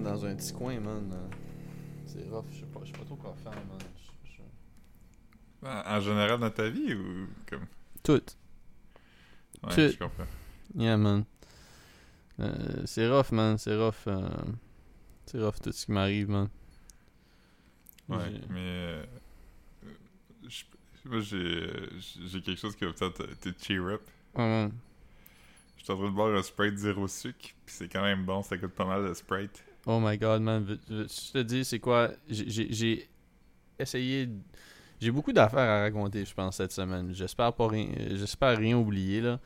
man, dans un petit coin, man. euh, C'est rough, je sais pas, trop quoi faire, man. Je- En, général dans ta vie ou comme? Tout. Ouais, Tu- je comprends. Yeah, man. Euh, c'est rough, man. C'est rough. euh, C'est rough tout ce qui m'arrive, man. Ouais, mais. euh, moi, j'ai j'ai quelque chose qui va peut-être te cheer up. Ouais, man. Je suis en train de boire un Sprite zéro sucre, puis c'est quand même bon, ça coûte pas mal de Sprite. Oh my god, man. Je te dis, c'est quoi? J'ai- essayé. J'ai beaucoup d'affaires à raconter, je pense, cette semaine. J'espère pas rien. J'espère rien oublier, là.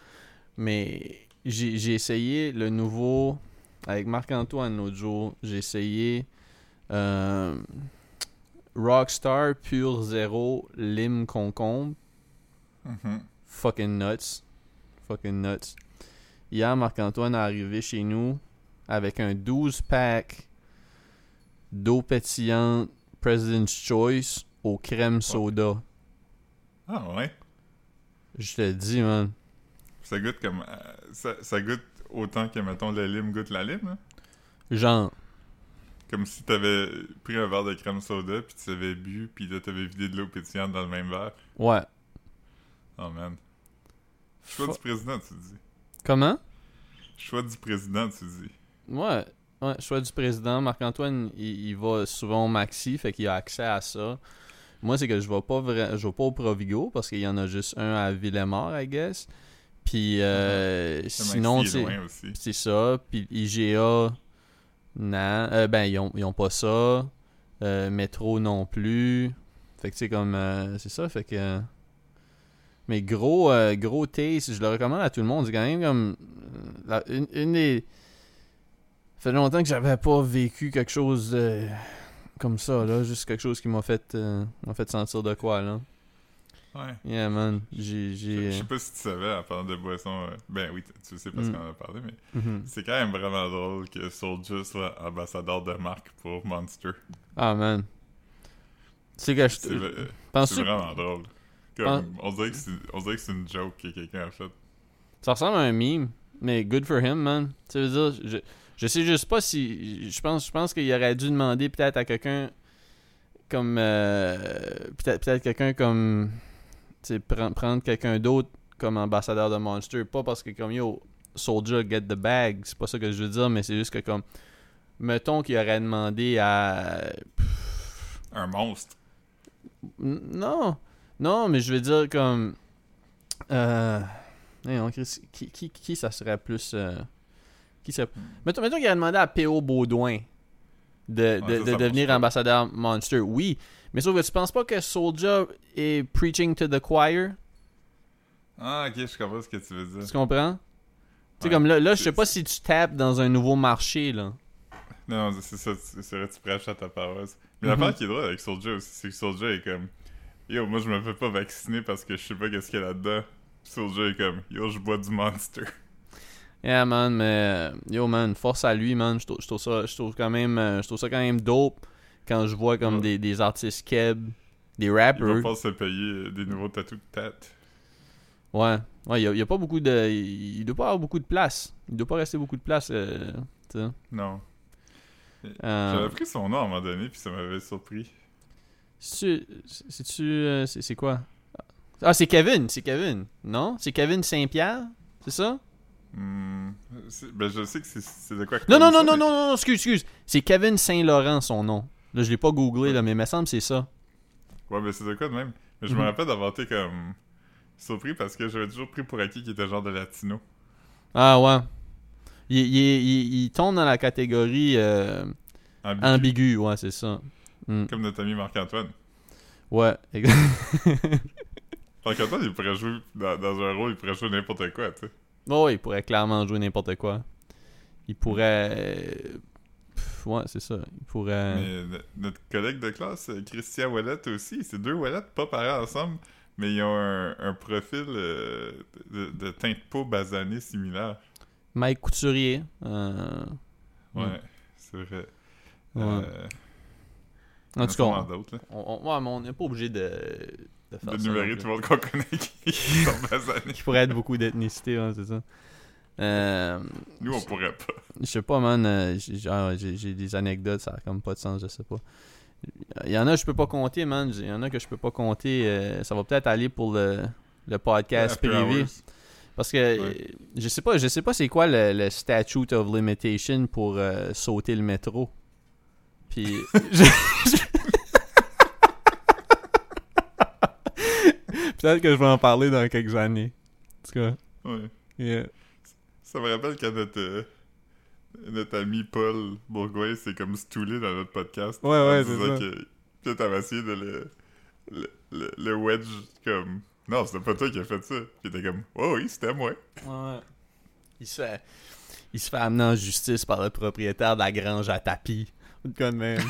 Mais j'ai essayé le nouveau. Avec Marc-Antoine l'autre jour, j'ai essayé. euh, Rockstar Pure Zéro Lime Concombre. Mhm. Fucking nuts. Fucking nuts. Hier, Marc-Antoine est arrivé chez nous avec un 12 pack d'eau pétillante President's Choice au crème soda. Ah ouais? Je te dis, man. Ça goûte comme. euh, ça, ça goûte autant que, mettons, le lime goûte la lime, là. Genre, Comme si t'avais pris un verre de crème soda, puis tu avais bu, puis là t'avais vidé de l'eau pétillante dans le même verre. ouais. Oh man. Choix du président, tu dis. Comment? Choix du président, tu dis. Ouais. Ouais, choix du président. Marc-Antoine, il, il va souvent au Maxi, fait qu'il a accès à ça. Moi, c'est que je vais pas vra- je vais pas au Provigo parce qu'il y en a juste un à Villemort, I guess. Puis euh, Le sinon, c'est ça. Puis IGA, non. Euh, ben, ils ont, ils ont pas ça. Euh, Métro non plus. Fait que tu sais, comme. c'est ça, fait que. Mais gros, euh, gros taste, je le recommande à tout le monde. C'est quand même comme. la- une, une des. Ça fait longtemps que j'avais pas vécu quelque chose comme ça, là. Juste quelque chose qui m'a fait, euh, m'a fait sentir de quoi, là. Ouais. Yeah, man. J'ai. Je je sais pas si tu savais, en parlant de boissons... euh, Ben oui, tu- sais parce Mm. qu'on en a parlé, mais Mhm. c'est quand même vraiment drôle que Soulja soit ambassadeur de marque pour Monster. Ah, man. Sais que je. C'est c'est vraiment drôle. Comme, on, dirait que c'est, on dirait que c'est une joke que quelqu'un a faite. Ça ressemble à un meme, mais good for him, man. Tu veux dire, je, je sais juste pas si. Je pense, je pense qu'il aurait dû demander peut-être à quelqu'un comme. euh, peut-être peut-être quelqu'un comme. Tu sais, pren- prendre quelqu'un d'autre comme ambassadeur de Monster. Pas parce que, comme yo, Soldier get the bag. C'est pas ça que je veux dire, mais c'est juste que, comme. Mettons qu'il aurait demandé à. Un monstre. Non, non, mais je veux dire comme. Euh. qui, qui, qui ça serait plus. euh, qui serait... Mettons, mettons qu'il a demandé à P.O. Baudouin de, de, ça, devenir ambassadeur Monster. Oui, mais sauf que tu penses pas que Soulja est preaching to the choir? Ah, ok, je comprends ce que tu veux Tu dire. comprends? Tu sais, comme là, là je sais pas si tu tapes dans un nouveau marché, là. Non, non, c'est ça, c'est vrai, tu prêches à ta paroisse. Mais Mhm. l'affaire qui est drôle avec Soulja aussi, c'est que Soulja est comme Yo, moi je me fais pas vacciner parce que je sais pas qu'est-ce qu'il y a là-dedans. Soulja est comme Yo, je bois du monster. Yeah, man, mais yo, man, force à lui, man. Je trouve, je trouve ça, je trouve quand même, euh, je trouve ça quand même dope quand je vois comme Ouais. des, des artistes keb, des Il va rappers. pas se payer des nouveaux tatous de tête. Ouais, ouais, il y a, y a pas beaucoup de, il, doit pas avoir beaucoup de place. Il doit pas rester beaucoup de place, euh, tu sais. Non. Euh, J'avais pris son nom à un moment donné, puis ça m'avait surpris. c'est-tu, euh, c'est c'est quoi? Ah, c'est Kevin, c'est Kevin, non? C'est Kevin Saint-Pierre, c'est ça? Hmm, ben, je sais que c'est- de quoi que Non, non, non, non, non, non, excuse, excuse. C'est Kevin Saint-Laurent, son nom. Là, je l'ai pas googlé, là, mais il me semble que c'est ça. Ouais, mais c'est de quoi de même? Mais je Mhm. me rappelle d'avoir été comme surpris parce que j'avais toujours pris pour acquis qu'il était genre de latino. Ah ouais. Il, il, il, il tombe dans la catégorie euh, Ambigu, ambiguë, ouais, c'est ça. Mm. Comme notre ami Marc-Antoine. Ouais, Marc-Antoine, il pourrait jouer dans, dans un rôle, il pourrait jouer n'importe quoi, tu sais. Oh, il pourrait clairement jouer n'importe quoi. Il pourrait. euh, pff, Ouais, c'est ça. Il pourrait. Mais no- notre collègue de classe, euh, Christian Ouellet aussi, c'est deux Ouellet pas pareils ensemble, mais ils ont un, un profil euh, de, de teinte de peau basanée similaire. Mike Couturier. euh, Ouais, Mm. c'est vrai. Ouais. Euh, En tout cas, d'autres, là. on, on- ouais, mais on n'est pas obligé de, de faire De ça. tout le monde qu'on connaît qui, qui sont basanés. Qui pourrait être beaucoup d'ethnicité, ouais, c'est ça. Euh, Nous, on pourrait pas. je sais pas, man. euh, j'ai- des anecdotes, ça a comme pas de sens, je sais pas. Il y en a que je peux pas compter, man. Il y en a que je peux pas compter. euh, ça va peut-être aller pour le, le podcast After privé. hours. Parce que Ouais. je sais pas, je sais pas c'est quoi le, le statute of limitation pour sauter le métro. Puis je- je- peut-être que je vais en parler dans quelques années. En tout cas, Ouais. yeah. Ça me rappelle quand notre, euh, notre ami Paul Bourgois s'est comme stoulé dans notre podcast. Ouais, ouais, c'est ça. que- Puis t'avais essayé de le, le, le, le wedge comme... Non, c'était pas toi qui as fait ça. Puis t'es comme... Oh oui, c'était moi. Ouais. Il se fait, il se fait amener en justice par le propriétaire de la grange à tapis. Ou de quoi de même.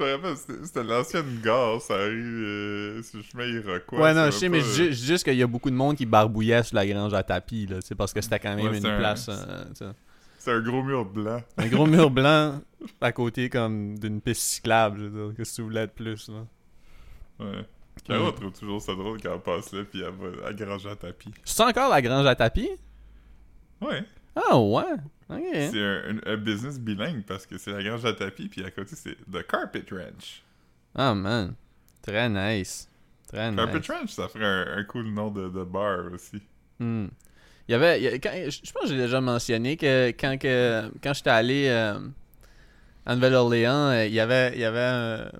Je me rappelle, c'était l'ancienne gare, ça arrive euh, sur le chemin Iroquois. ouais, non, je sais, mais pas, euh, dis- je dis juste qu'il y a beaucoup de monde qui barbouillait sur la grange à tapis, là, tu sais, parce que c'était quand même Ouais, une un- place. euh, tu sais. C'est un gros mur blanc. un gros mur blanc à côté comme d'une piste cyclable, je veux dire. Qu'est-ce que tu voulais de plus, là? Ouais. Caro Ouais. trouve toujours ça drôle quand elle passe là, puis elle va à grange à tapis. C'est encore la grange à tapis? Ouais. Ah ouais. C'est un, business bilingue parce que c'est la grange à tapis, puis à côté c'est The Carpet Ranch. Ah man. Très nice. Très Carpet nice. Ranch, ça ferait un, un cool nom de, de bar aussi. Hmm. Il y avait. il y a- quand- je pense que j'ai déjà mentionné que quand, que, quand j'étais allé euh, à Nouvelle-Orléans, euh, il y avait. Il y avait un-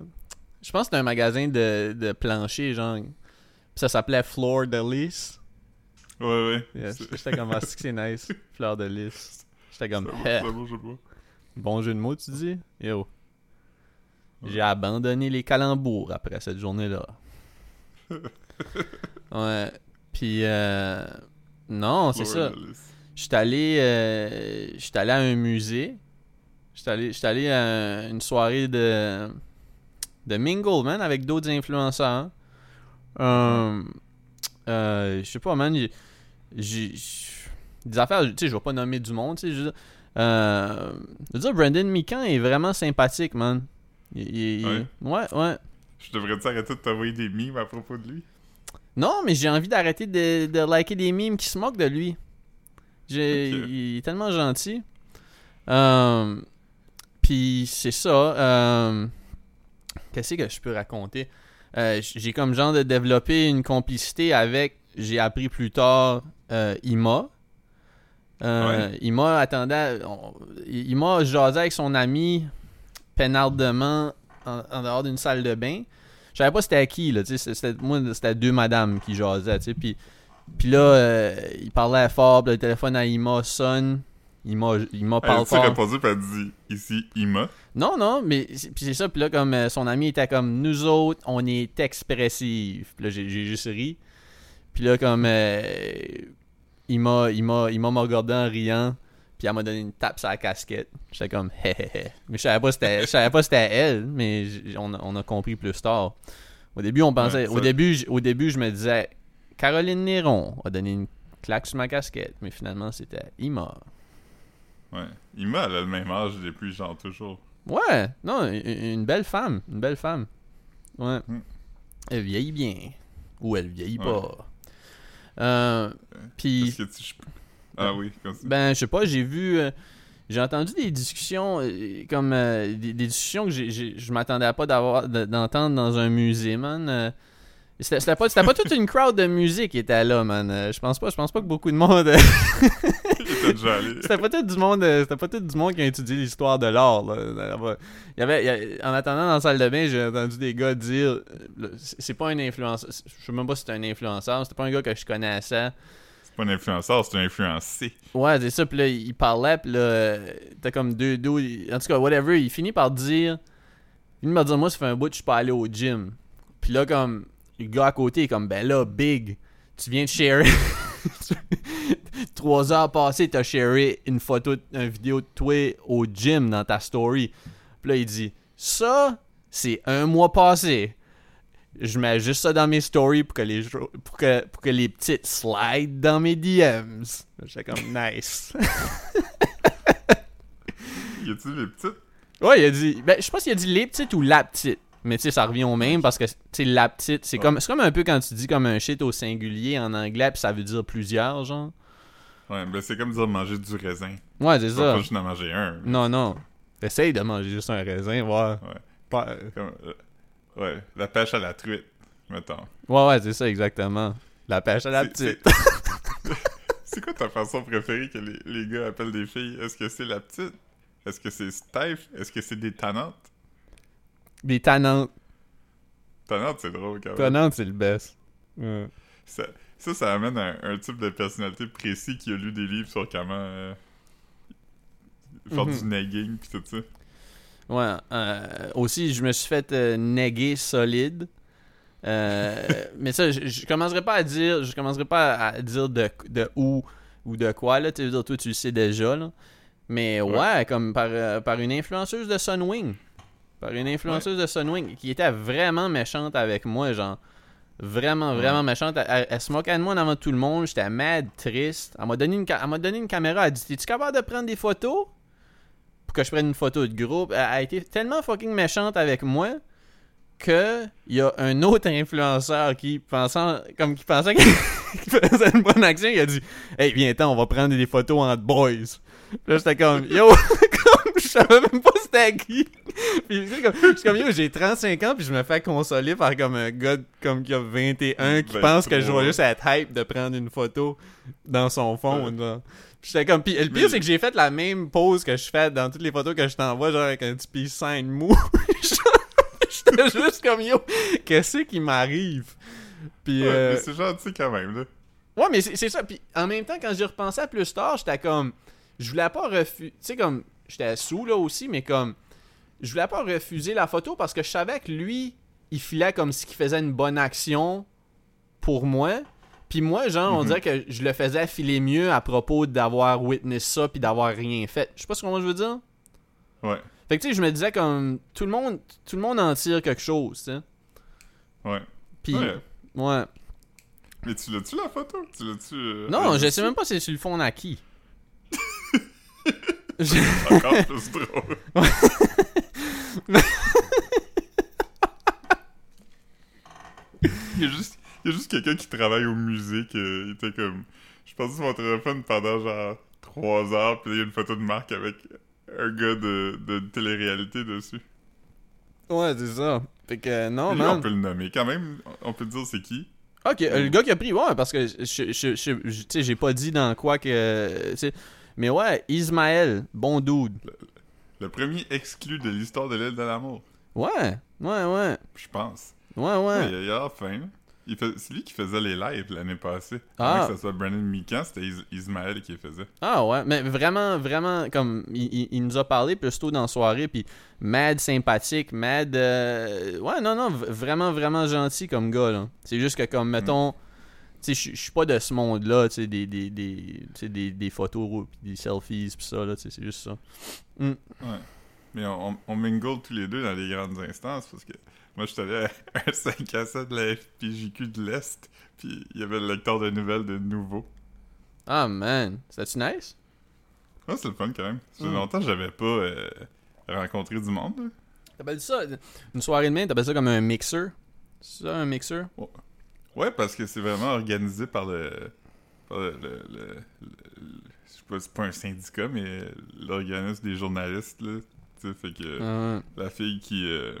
je pense que c'était un magasin de, de plancher, genre. Puis ça s'appelait Floor de Lys. Ouais, ouais. Yeah, J'étais comme, ah, c'est nice. Fleur de Lys. J'étais comme, bon, Eh, bon, jeu de mots, tu dis? Yo. J'ai abandonné les calembours après cette journée-là. ouais. Puis, euh, non, c'est ça. J'étais allé, euh, j'étais allé à un musée. J'étais allé, j'étais allé à une soirée de, de mingle, man, avec d'autres influenceurs. Euh, euh, je sais pas, man. J'ai-. Des affaires, tu sais, je vais pas nommer du monde, tu sais. Je veux dire, euh, je veux dire, Brandon Mikan est vraiment sympathique, man. Il- il- Ouais. ouais, ouais. Je devrais-tu arrêter de t'envoyer des mimes à propos de lui? Non, mais j'ai envie d'arrêter de, de liker des memes qui se moquent de lui. Il est tellement gentil. Euh, Puis c'est ça. euh, Qu'est-ce que je peux raconter? J'ai comme genre de développer une complicité avec, j'ai appris plus tard, euh, Ima. Euh, Ima attendait, on- Ima jasait avec son ami peinardement en, en dehors d'une salle de bain. Je savais pas c'était qui, là, c'était, moi, c'était deux madames qui jasaient, tu puis, puis là, euh, il parlait fort, puis le téléphone à Ima sonne, Ima, Ima Elle parle a fort. répondu, puis elle dit ici Ima. Non, non, mais c'est- puis c'est ça. Puis là, comme euh, son ami était comme nous autres, on est expressifs. Puis là, j'ai j'ai juste ri. Puis là, comme euh, il m'a il m'a il m'a regardé en riant. Puis elle m'a donné une tape sur la casquette. J'étais comme hé hé hé. Mais je savais pas c'était je savais pas c'était elle, mais on, a- on a compris plus tard. Au début, on pensait Ouais, au début j- au début, je me disais Caroline Néron a donné une claque sur ma casquette, mais finalement c'était Ima. Ouais. Ima, elle a le même âge depuis genre toujours. Ouais, non, une, une belle femme, une belle femme. Ouais. Mm. Elle vieillit bien. Ou elle vieillit Ouais. pas. Euh, Puis, tu... Ah oui, continue. ben, je sais pas, j'ai vu. euh, j'ai entendu des discussions, euh, comme euh, des, des discussions que je m'attendais pas d'avoir de- d'entendre dans un musée, man. C'était pas, pas toute une crowd de musique qui était là, man. Je pense pas, je pense pas que beaucoup de monde. C'était pas tout du monde, euh, c'était pas tout du monde qui a étudié l'histoire de l'art. Il y avait, il y a- en attendant dans la salle de bain, j'ai entendu des gars dire, c'est pas un influenceur, je sais même pas si c'est un influenceur, c'était pas un gars que je connaissais. C'est pas un influenceur, c'est un influencé. Ouais, c'est ça, puis là, il parlait, puis là, t'as comme deux dos, en tout cas, whatever, il finit par dire, il par dire, moi, ça fait un bout que je suis pas allé au gym. Puis là, comme, le gars à côté est comme, ben là, big, tu viens de share. Trois heures passées, t'as sharé une photo, une vidéo de toi au gym dans ta story. Puis là, il dit, ça, c'est un mois passé. Je mets juste ça dans mes stories pour que les, pour que, pour que les petites slide dans mes DMs. J'étais comme, nice. Y a-tu les petites? ouais, il a dit, ben, je sais pas s'il a dit les petites ou la petite. Mais tu sais, ça revient au même parce que, tu la petite, c'est Ouais. comme, c'est comme un peu quand tu dis comme un shit au singulier en anglais, puis ça veut dire plusieurs, genre. Ouais, ben c'est comme dire manger du raisin. Ouais, c'est ça. pas juste en manger un. mais Non, non. Essaye de manger juste un raisin, voir. Ouais. Pas- comme, euh, ouais, la pêche à la truite, mettons. Ouais, ouais, c'est ça, exactement. La pêche à la petite. c'est- quoi ta façon préférée que les, les gars appellent des filles? Est-ce que c'est la petite? Est-ce que c'est Steph? Est-ce que c'est des tannantes? Des tannantes. Tannantes, c'est drôle quand même. Tannantes, c'est le best. Ouais. Ça, ça, ça amène un, un type de personnalité précis qui a lu des livres sur comment euh, faire Mhm. du nagging pis tout ça. Ouais. euh, aussi, je me suis fait euh, néguer solide. Euh, mais ça, je, commencerai pas à dire, je commencerai pas à dire de, de où ou de quoi là. Tu veux dire, toi, tu le sais déjà là. Mais ouais, Ouais. comme par, par une influenceuse de Sunwing, par une influenceuse de Sunwing qui était vraiment méchante avec moi, genre vraiment vraiment méchante. Elle, elle- elle se moquait de moi devant tout le monde. J'étais mad, triste. Elle m'a donné une, elle m'a donné une caméra. Elle a dit, es-tu capable de prendre des photos? pour que je prenne une photo de groupe. Elle a été tellement fucking méchante avec moi que il y a un autre influenceur qui pensant comme qui pensait qu'il faisait une bonne action, il a dit "Hey, viens on va prendre des photos entre boys." Puis là j'étais comme "Yo, savais même pas c'était qui." Puis tu sais, comme je suis comme "Yo, j'ai 35 ans puis je me fais consoler par comme un gars comme qui a 21 qui pense que je 23. vais juste être hype de prendre une photo dans son fond genre. Puis J'étais comme puis le pire c'est que j'ai fait la même pose que je fais dans toutes les photos que je t'envoie genre avec un petit peace sign mou. J'étais juste comme yo, qu'est-ce qui m'arrive? Puis Ouais, euh, mais c'est gentil quand même, là. Ouais, mais c'est c'est ça. Puis en même temps, quand j'y repensais plus tard, j'étais comme. Je voulais pas refuser. Tu sais, comme. J'étais sous là aussi, mais comme. Je voulais pas refuser la photo parce que je savais que lui, il filait comme si qu'il faisait une bonne action pour moi. Puis moi, genre, on Mhm. dirait que je le faisais filer mieux à propos d'avoir witness ça puis d'avoir rien fait. Je sais pas ce que je veux dire. Ouais, Fait que tu sais, je me disais comme. Tout le monde, tout le monde en tire quelque chose, tu sais. ouais. Puis. Ouais. ouais. Mais tu l'as-tu la photo? Tu l'as-tu. euh, Non, je sais même pas si c'est sur le fond à qui. Je- Encore plus drôle. il y a juste, il y a juste quelqu'un qui travaille au musée qui euh, était comme. Je passais sur mon téléphone pendant genre 3 heures, puis il y a une photo de Marc avec un gars de, de télé-réalité dessus. Ouais, c'est ça. Fait que non, Lui, on peut le nommer quand même, on peut dire c'est qui. Ok, euh, le gars qui a pris, ouais, parce que je, je, je- je- tu sais, j'ai pas dit dans quoi que. Mais ouais, Ismaël, bon dude. Le premier exclu de l'histoire de l'île de l'amour, Ouais, ouais, ouais. je pense. Ouais, ouais. Il y a- fait- C'est lui qui faisait les lives l'année passée. Ah. Que ce soit Brandon Mikan, c'était Is- Ismaël qui les faisait. Ah ouais, mais vraiment, vraiment, comme, il, il- il nous a parlé plus tôt dans la soirée, puis mad sympathique, mad... euh, Ouais, non, non, vraiment, vraiment gentil comme gars, là. C'est juste que, comme, mettons... Tu sais, je- je suis pas de ce monde-là, tu sais, des, des, des, des, des photos, des selfies, puis ça, là, tu sais, c'est juste ça. Ouais. Mais on, on, mingle tous les deux dans les grandes instances parce que moi, je suis allé à un 5 à 7 de la FPJQ de l'Est, puis il y avait le lecteur de nouvelles de Nouveau. Ah, man, c'était-tu nice? Ouais, c'est le fun quand même. Ça fait Mm. longtemps que j'avais pas euh, rencontré du monde. là. T'appelles ça, une soirée de main, t'appelles ça comme un mixer? C'est ça, un mixer? Ouais, parce que c'est vraiment organisé par le. par le, le, le- le- je sais pas, c'est pas un syndicat, mais l'organisme des journalistes, là. Tu sais, fait que. Ah, la fille qui euh,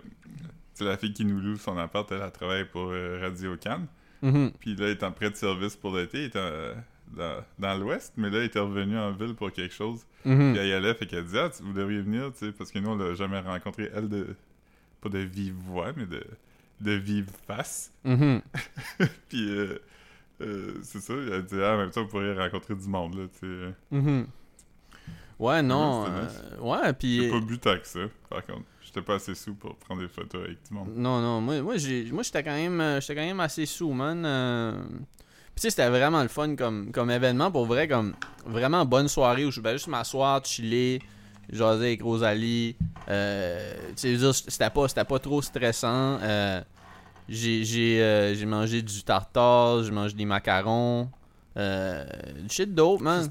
la fille qui nous loue son appart elle, elle travaille pour euh, Radio Cannes mhm. puis là elle est en prêt de service pour l'été elle est en- dans, dans l'ouest mais là elle était revenue en ville pour quelque chose Mhm. puis elle y allait fait qu'elle dit ah tu- vous devriez venir tu sais parce que nous on l'a jamais rencontré elle de pas de vive voix mais de de vive face Mhm. puis euh, euh, c'est ça elle dit ah en même temps vous pourriez rencontrer du monde là tu sais Mhm. Ouais, non. euh, ouais, puis. j'ai pas bu tant que ça par contre j'étais pas assez sous pour prendre des photos avec du monde Non, non, moi, moi, j'étais quand même euh, j'étais quand même assez sous, man. euh. Puis tu sais, c'était vraiment le fun comme, comme événement, pour vrai, comme vraiment bonne soirée où je vais juste m'asseoir, chiller, jaser avec Rosalie. Euh, c'était pas, pas trop stressant. euh, j'ai, euh, mangé du tartare, j'ai mangé des macarons. Euh, du shit dope, man.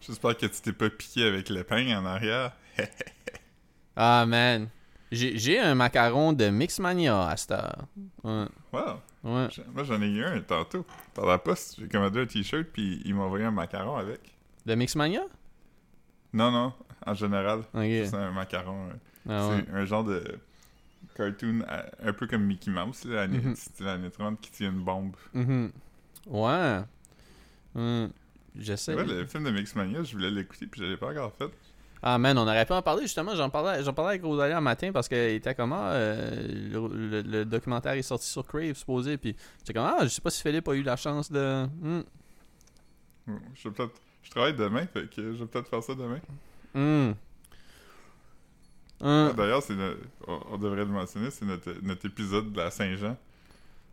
J'espère- que tu t'es pas piqué avec l'épingle en arrière. Ah, man. J'ai un macaron de Mixmania à cette heure. Ouais. Wow. Ouais. Moi, j'en ai eu un tantôt. Par la poste, j'ai commandé un t-shirt, puis il m'a envoyé un macaron avec. De Mixmania? Non, non, en général. C'est un macaron. Ah ouais. C'est un genre de cartoon un peu comme Mickey Mouse, là, années 30, qui tient une bombe. Mhm. Ouais. Hum, J'essaie. Le film de Mixmania, je voulais l'écouter, puis je l'ai pas encore fait. Ah man, on aurait pu en parler justement. J'en parlais, j'en parlais avec Rosalie un matin parce qu'elle était comme ah, euh, le, le- le documentaire est sorti sur Crave supposé. Puis j'étais comme ah, je sais pas si Philippe a eu la chance de. Hmm. Je peut-être. Je travaille demain, fait que je vais peut-être faire ça demain. Hmm. Ah. D'ailleurs, on, devrait le mentionner, c'est notre, notre épisode de la Saint-Jean.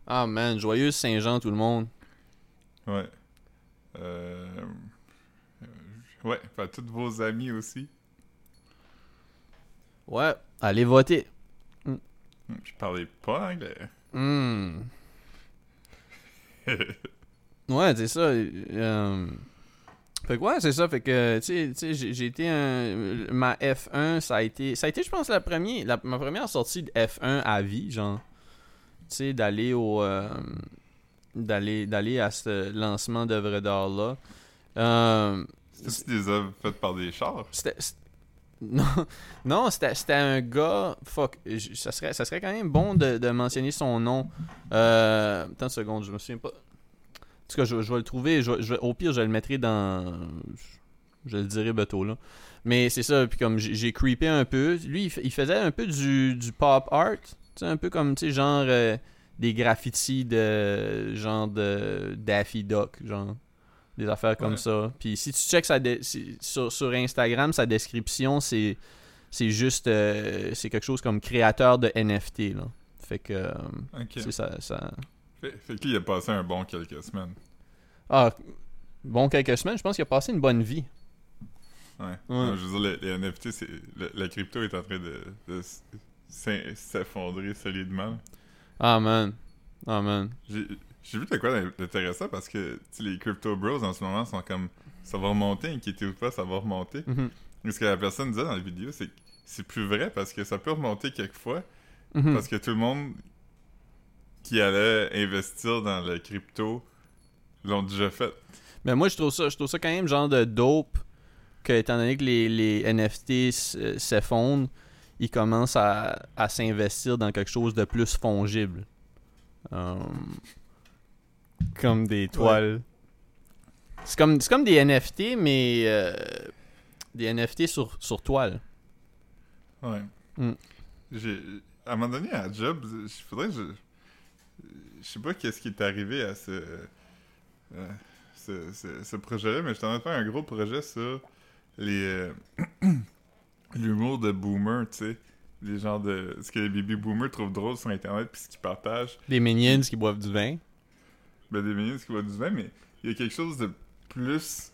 Ah man, joyeuse Saint-Jean tout le monde. Ouais. Euh... Ouais, enfin, tous vos amis aussi. Ouais, allez voter. Hmm, Je parlais pas anglais. Hmm. Ouais, c'est ça. euh, Fait que ouais, c'est ça. Fait que, tu sais- tu sais, j'ai été un. Ma F1, ça a été. Ça a été, je pense, la première, la- ma première sortie de F1 à vie, genre. Tu sais, d'aller au. euh, d'aller d'aller à ce lancement d'œuvres d'art-là. Euh, C'est des œuvres faites par des chars? c'était. Non, non c'était c'était un gars. Fuck. Ça serait, ça serait quand même bon de, de mentionner son nom. Euh, attends une seconde, je me souviens pas. En tout cas, je, je vais le trouver. Je, je au pire, je le mettrai dans. Je le dirai bientôt, là. Mais c'est ça, puis comme j'ai creepé un peu. Lui, il, faisait un peu du, du pop art. Tu sais, un peu comme, tu sais, genre. euh, des graffitis de. genre de. Daffy Duck, genre des affaires comme Ouais. ça. Puis si tu checks sa sur, sur Instagram, sa description, c'est c'est juste euh, c'est quelque chose comme créateur de NFT là. Fait que euh, c'est ça, ça Fait, qu'il a passé un bon quelques semaines. Ah bon quelques semaines, je pense qu'il a passé une bonne vie. Ouais. Ouais. Non, je veux dire, les, les NFT, c'est, le- la crypto est en train de, s'effondrer solidement. Ah man. Ah man. J'ai, j'ai vu de quoi d'intéressant parce que les crypto bros en ce moment sont comme ça va remonter, inquiétez ou pas, ça va remonter. Mhm. Mais ce que la personne disait dans la vidéo, c'est que c'est plus vrai parce que ça peut remonter quelquefois Mhm. parce que tout le monde qui allait investir dans le crypto l'ont déjà fait. Mais moi je trouve ça je trouve ça quand même genre de dope que étant donné que les, les NFT euh, s'effondrent, ils commencent à, à s'investir dans quelque chose de plus fongible. Euh, comme des toiles. C'est comme, c'est comme des NFT, mais euh, des NFT sur, sur toile. Ouais. Mm. J'ai à un moment donné à job, il faudrait que je je sais pas qu'est-ce qui est arrivé à ce euh, ce, ce- ce projet-là, mais j'étais en train de faire un gros projet sur les euh, l'humour de boomer, tu sais, les genres de ce que les baby boomers trouvent drôle sur internet puis ce qu'ils partagent. Des minions qui boivent du vin. Ben des minions, qui va du vin, mais il y a quelque chose de plus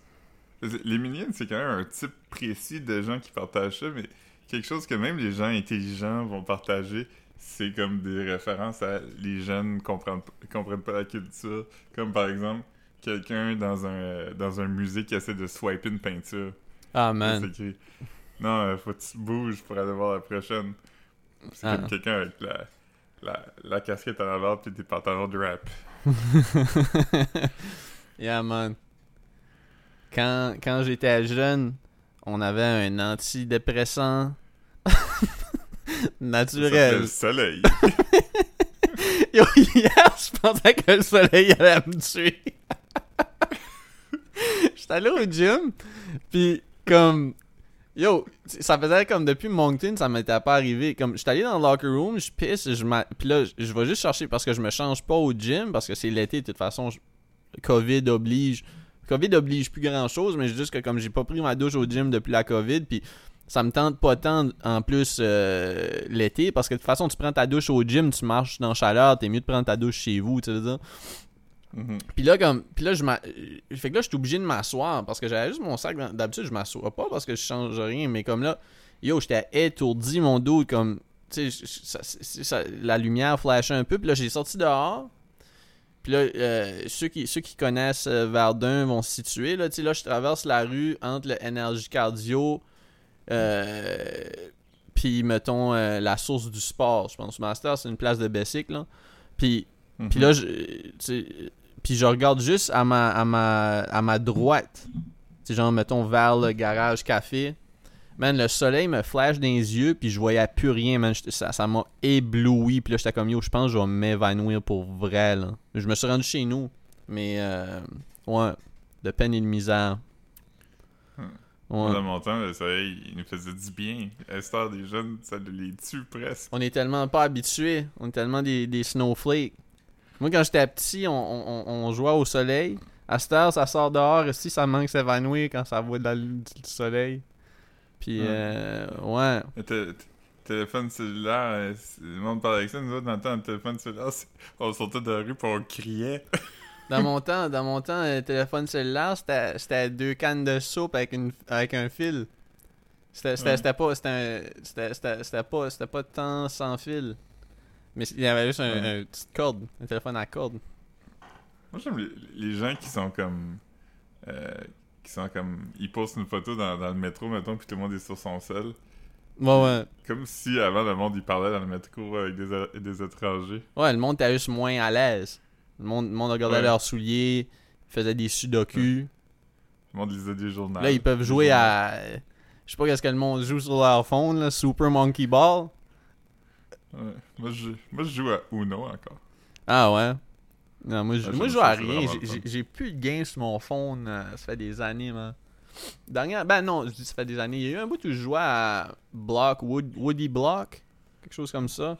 les minions, c'est quand même un type précis de gens qui partagent ça, mais quelque chose que même les gens intelligents vont partager, c'est comme des références à les jeunes comprennent, comprennent pas la culture. Comme par exemple, quelqu'un dans un, dans un musée qui essaie de swiper une peinture. Ah C'est man. écrit Non, euh, faut que tu bouges pour aller voir la prochaine. C'est Ah. comme quelqu'un avec la, la, la casquette à l'envers puis des pantalons de rap. yeah man. Quand, quand j'étais jeune, on avait un antidépressant naturel. le soleil. Yo, hier, je pensais que le soleil allait me tuer. J'étais allé au gym, puis comme... Yo, ça faisait comme depuis Moncton, ça m'était pas arrivé. Comme, j'étais allé dans le locker room, je pisse, je puis là, je- vais juste chercher parce que je me change pas au gym, parce que c'est l'été, de toute façon, je- COVID oblige. COVID oblige plus grand chose, mais c'est juste que comme j'ai pas pris ma douche au gym depuis la COVID, puis ça me tente pas tant en plus euh, l'été, parce que de toute façon, tu prends ta douche au gym, tu marches dans la chaleur, t'es mieux de prendre ta douche chez vous, tu sais dire. Mhm. Puis là, comme, puis là, je m'a... Fait que là, je suis obligé de m'asseoir parce que j'avais juste mon sac. D'habitude, je m'assois pas parce que je change rien, mais comme là, yo, j'étais étourdi, mon dos, comme, tu sais, la lumière flashait un peu. Puis là, j'ai sorti dehors. Puis là, euh, ceux, qui, ceux qui connaissent euh, Verdun vont se situer. Là, tu sais, là, je traverse la rue entre le Énergie Cardio. Euh, puis mettons euh, la source du sport, je pense. Master, c'est une place de bicycle, là. Puis, Mhm. puis là, je, puis je regarde juste à ma, à ma, à ma droite. Tu sais, genre, mettons, vers le garage café. Man, le soleil me flash dans les yeux, puis je voyais plus rien, man. Ça m'a ébloui, puis là, j'étais comme, yo, je pense que je vais m'évanouir pour vrai, là. Je me suis rendu chez nous, mais, euh, ouais, de peine et de misère. Hmm. Ouais. Dans mon temps, le soleil, il nous faisait du bien. À cette heure, des jeunes, ça les tue presque. On est tellement pas habitués. On est tellement des, des snowflakes. Moi, quand j'étais petit, on, on, on jouait au soleil. À cette heure, ça sort dehors. Si ça manque s'évanouir quand ça voit de la- du soleil. Puis, Ouais. euh, ouais. Téléphone cellulaire, euh, le monde parle avec ça. Nous autres, dans le temps, le téléphone cellulaire, on sortait de la rue pour on criait. Dans mon temps, dans mon temps, le téléphone cellulaire, c'était c'était deux cannes de soupe avec, une, avec un fil. C'était c'était- Ouais. c'était pas, c'était un- c'était- c'était- c'était pas, c'était pas tant sans fil. Mais il y avait juste un, Ouais. un petite corde, un téléphone à corde. Moi, j'aime les, les gens qui sont comme. euh, qui sont comme. Ils postent une photo dans, dans le métro, mettons, puis tout le monde est sur son sel. Ouais, ouais. Comme si avant le monde, il parlait dans le métro avec des, des étrangers. Ouais, le monde était juste moins à l'aise. Le monde, le monde regardait Ouais. leurs souliers, faisait des sudoku. Le monde lisait des journaux. Là, ils peuvent jouer à. Je sais pas qu'est-ce que le monde joue sur leur phone, là, Super Monkey Ball. Ouais. Moi, je, moi, je joue à Uno encore. Ah ouais? Non, moi, je, Ah, moi, je joue à rien. J'ai- plus de games sur mon phone. euh, ça fait des années, man. Dernière... Ben non, je dis ça fait des années. Il y a eu un bout où je jouais à Block, Wood- Woody Block. Quelque chose comme ça.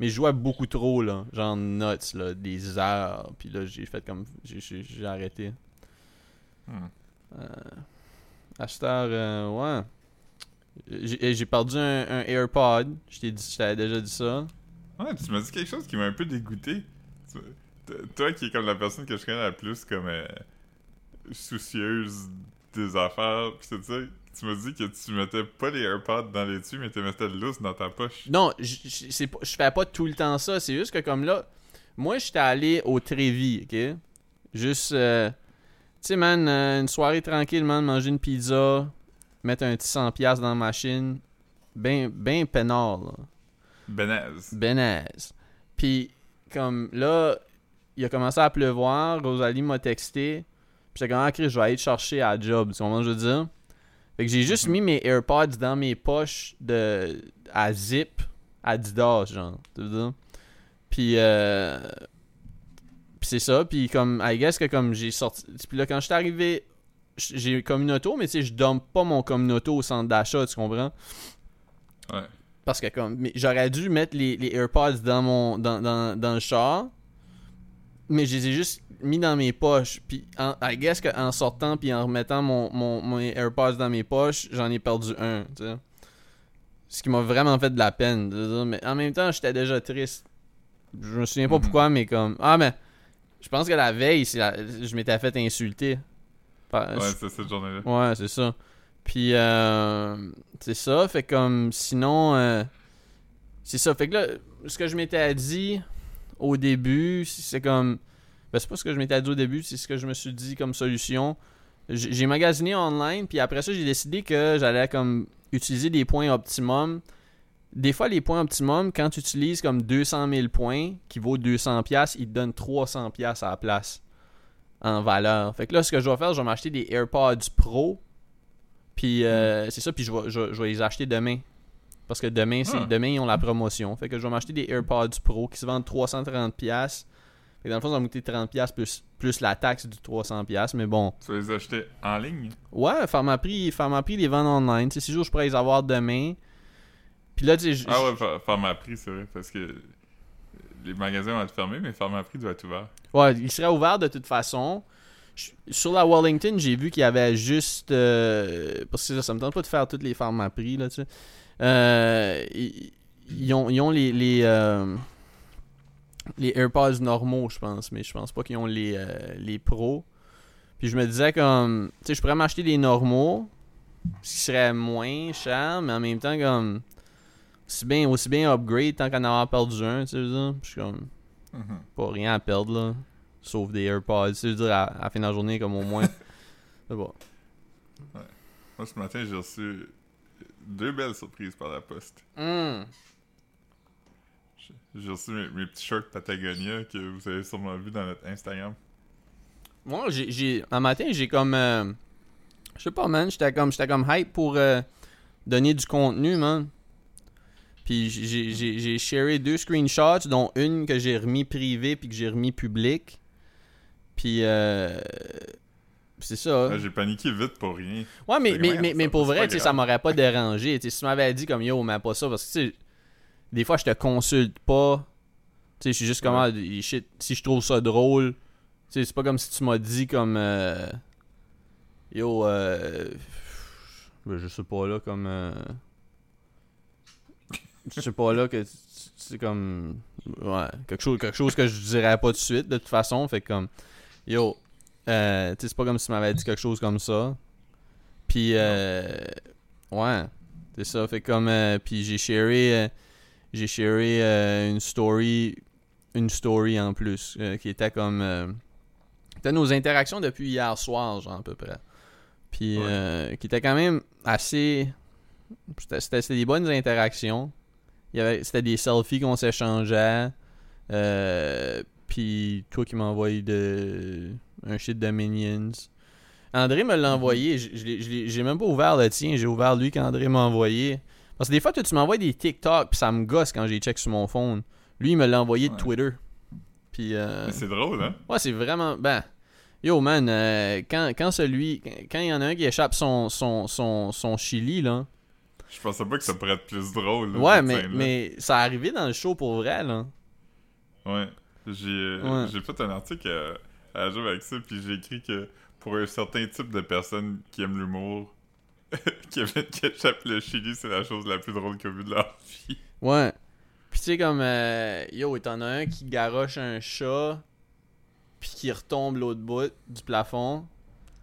Mais je jouais beaucoup trop, là. Genre nuts, là. Des heures. Puis là, j'ai fait comme. j'ai- arrêté. Hmm. Euh, euh, ouais. J'ai j'ai perdu un, un AirPod. Je t'avais déjà dit ça. Ouais, tu m'as dit quelque chose qui m'a un peu dégoûté. Tu- Toi qui es comme la personne que je connais la plus comme euh, soucieuse des affaires, pis tout ça, tu m'as dit que tu mettais pas les AirPods dans les tuyaux, mais tu mettais lousse dans ta poche. Non, je fais pas tout le temps ça. C'est juste que comme là, moi, j'étais allé au Trévis, ok? Juste, euh, tu sais, man, euh, une soirée tranquille, man, manger une pizza, mettre un petit 100$ dans la machine. Ben, ben peinard, là. Benaz. Benaise. Puis, comme là, il a commencé à pleuvoir. Rosalie m'a texté. Puis j'étais comme, ah, Chris, je vais aller te chercher à la job. Tu comprends ce que je veux dire? Fait que j'ai juste mis mes AirPods dans mes poches de à zip Adidas, genre. Puis, euh, puis c'est ça. Puis comme, I guess que comme j'ai sorti. Puis là, quand je suis arrivé, j'ai comme une auto, mais tu sais, je dump pas mon comme auto au centre d'achat, tu comprends? Ouais. Parce que comme j'aurais dû mettre les, les AirPods dans mon dans, dans, dans le char. Mais je les ai juste mis dans mes poches. Puis en, I guess qu'en sortant puis en remettant mon, mon, mon AirPods dans mes poches, j'en ai perdu un. tu sais. Ce qui m'a vraiment fait de la peine. Mais en même temps, j'étais déjà triste. Je me souviens pas Mhm. pourquoi, mais comme. Ah mais je pense que la veille, la- je m'étais fait insulter. Ouais, c'est cette journée-là. Ouais, c'est ça. Puis, euh, c'est ça. Fait comme, sinon, euh, c'est ça. Fait que là, ce que je m'étais dit au début, c'est comme. Ben, c'est pas ce que je m'étais dit au début, c'est ce que je me suis dit comme solution. J'ai magasiné online, puis après ça, j'ai décidé que j'allais comme utiliser des points optimum. Des fois, les points optimum, quand tu utilises comme 200 000 points, qui vaut 200$, piastres, ils te donnent 300$ à la place en valeur. Fait que là, ce que je vais faire, je vais m'acheter des AirPods Pro. Puis euh, c'est ça, puis je vais, je, vais- je vais les acheter demain. Parce que demain, c'est, Ah. demain, ils ont la promotion. Fait que je vais m'acheter des AirPods Pro qui se vendent 330$. pièces Fait que dans le fond, ça va me coûter 30$ plus, plus la taxe du 300$. Mais bon, Tu vas les acheter en ligne? ouais, Pharmaprix, Pharmaprix les vend online. Tu sais, sûr, je pourrais les avoir demain. Puis là, tu sais, Ah ouais, Pha- Pharmaprix, c'est vrai, parce que les magasins vont être fermés, mais Pharmaprix doit être ouvert. Ouais, il serait ouvert de toute façon. Je- Sur la Wellington, j'ai vu qu'il y avait juste. euh, parce que ça, ça me tente pas de faire toutes les farms à prix, là, tu sais. Euh, ils, ils ont, ils ont les. Les, euh, les AirPods normaux, je pense, mais je pense pas qu'ils ont les, euh, les pros. Puis je me disais comme. Tu sais, je pourrais m'acheter les normaux, ce qui serait moins cher, mais en même temps, comme. Aussi bien, aussi bien upgrade tant qu'en avoir perdu un, tu sais, je veux dire. Je suis comme Mhm. pas rien à perdre là. Sauf des AirPods. C'est dire à, à la fin de la journée comme au moins. C'est bon. Moi, ce matin, j'ai reçu deux belles surprises par la poste. Hmm. J'ai- reçu mes, mes petits shirts Patagonia que vous avez sûrement vu dans notre Instagram. Moi, j'ai, j'ai, un matin, j'ai comme. euh, je sais pas, man. J'étais comme, j'étais comme hype pour euh, donner du contenu, man. Puis j'ai, j'ai, j'ai sharé deux screenshots, dont une que j'ai remis privé puis que j'ai remis public. Puis. Euh, c'est ça. Ah, J'ai paniqué vite pour rien. Ouais, mais, mais, mais, mais pour vrai, ça m'aurait pas dérangé. Si tu m'avais dit comme yo, mais pas ça, parce que tu sais, des fois, je te consulte pas. Tu sais, je suis juste comme, ah, si je trouve ça drôle. Tu sais, c'est pas comme si tu m'as dit comme. euh, yo, euh. ben, je sais pas là, comme. euh, je sais pas là que. C'est comme. Ouais, quelque chose, quelque chose que je dirais pas tout de suite, de toute façon. Fait comme. Yo, euh, c'est pas comme si tu m'avais dit quelque chose comme ça. Puis, euh, ouais, c'est ça. Fait comme, euh, puis j'ai sharé, j'ai sharé une story, une story en plus, qui était comme, c'était nos interactions depuis hier soir, genre à peu près. Puis, Ouais. qui était quand même assez, c'était des bonnes interactions. Il y avait, c'était des selfies qu'on s'échangeait. Puis toi qui m'as envoyé de un shit de Minions. André me l'a envoyé. je l'ai- J'ai même pas ouvert le tien. J'ai ouvert lui qu'André m'a envoyé. Parce que des fois, toi, tu m'envoies des TikTok, puis ça me gosse quand j'ai check sur mon phone. Lui, il me l'a envoyé de Ouais. Twitter. Puis, euh, c'est drôle, hein? ouais, c'est vraiment. Ben, yo, man, euh, quand, quand celui. Quand il y en a un qui échappe son, son, son, son chili, là. Je pensais pas que ça pourrait être plus drôle. là, Ouais, mais, mais ça a arrivé dans le show pour vrai, là. Ouais. J'ai euh, Ouais. j'ai fait un article à, job avec ça, puis j'ai écrit que pour un certain type de personnes qui aiment l'humour, Kevin qui échappe le chili, c'est la chose la plus drôle qu'ils ont vue de leur vie. Ouais. Puis tu sais, comme. euh, yo, t'en as un qui garoche un chat, puis qui retombe l'autre bout du plafond.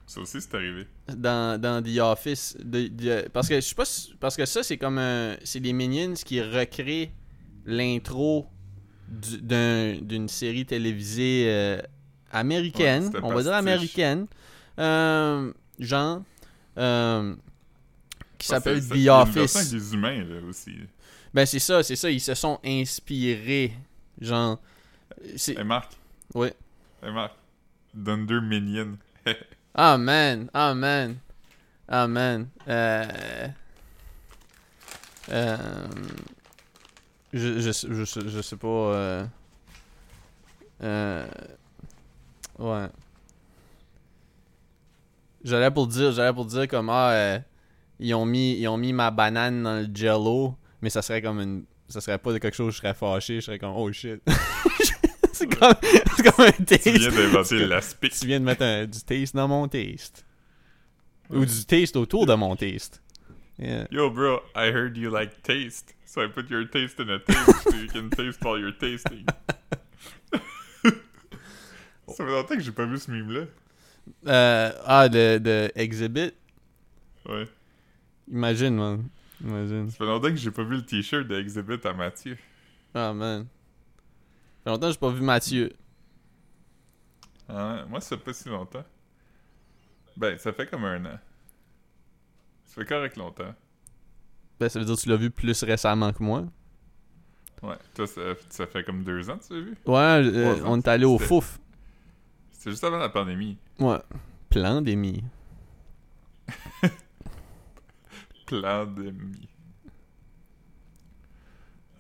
Ça aussi, c'est arrivé. dans, dans The Office. de- de- parce que je sais pas si- parce que ça c'est comme un c'est les Minions qui recréent l'intro du- d'un- d'une série télévisée euh, américaine, Ouais, on va dire américaine, euh, genre euh, qui Ouais, s'appelle The c'est- il y a une version Office. des humains, là, aussi. Ben c'est ça, c'est ça, ils se sont inspirés, genre c'est Hey, Marc. ouais. Hey, Marc. Dunder Minion. Ah man, ah man, ah man. Euh, euh, je, je, sais- je, je sais pas. Euh, euh, ouais. J'allais pour dire, j'allais pour dire comme ah, euh, ils ont mis, ils ont mis ma banane dans le Jello, mais ça serait comme une, ça serait pas de quelque chose je serais fâché, je serais comme oh shit. c'est comme, comme un taste. tu viens d'inventer l'aspic. Tu viens de mettre un- du taste dans mon taste. Ou du taste autour de mon taste. Yeah. Yo, bro, I heard you like taste. So I put your taste in a taste so you can taste while you're tasting. Ça fait longtemps que j'ai pas vu ce mime-là. Euh, ah, de, de Exhibit? Ouais. Imagine, man. Imagine. Ça fait longtemps que j'ai pas vu le t-shirt de Exhibit à Mathieu. Ah, man. Ça fait longtemps que j'ai pas vu Mathieu. Ah, moi, ça fait pas si longtemps. Ben, ça fait comme un an. Ça fait correct longtemps. Ben, ça veut dire que tu l'as vu plus récemment que moi. Ouais. Toi, ça, ça fait comme deux ans, tu l'as vu? Ouais, euh, on est allé au fouf. C'était juste avant la pandémie. Ouais. Pandémie. Pandémie.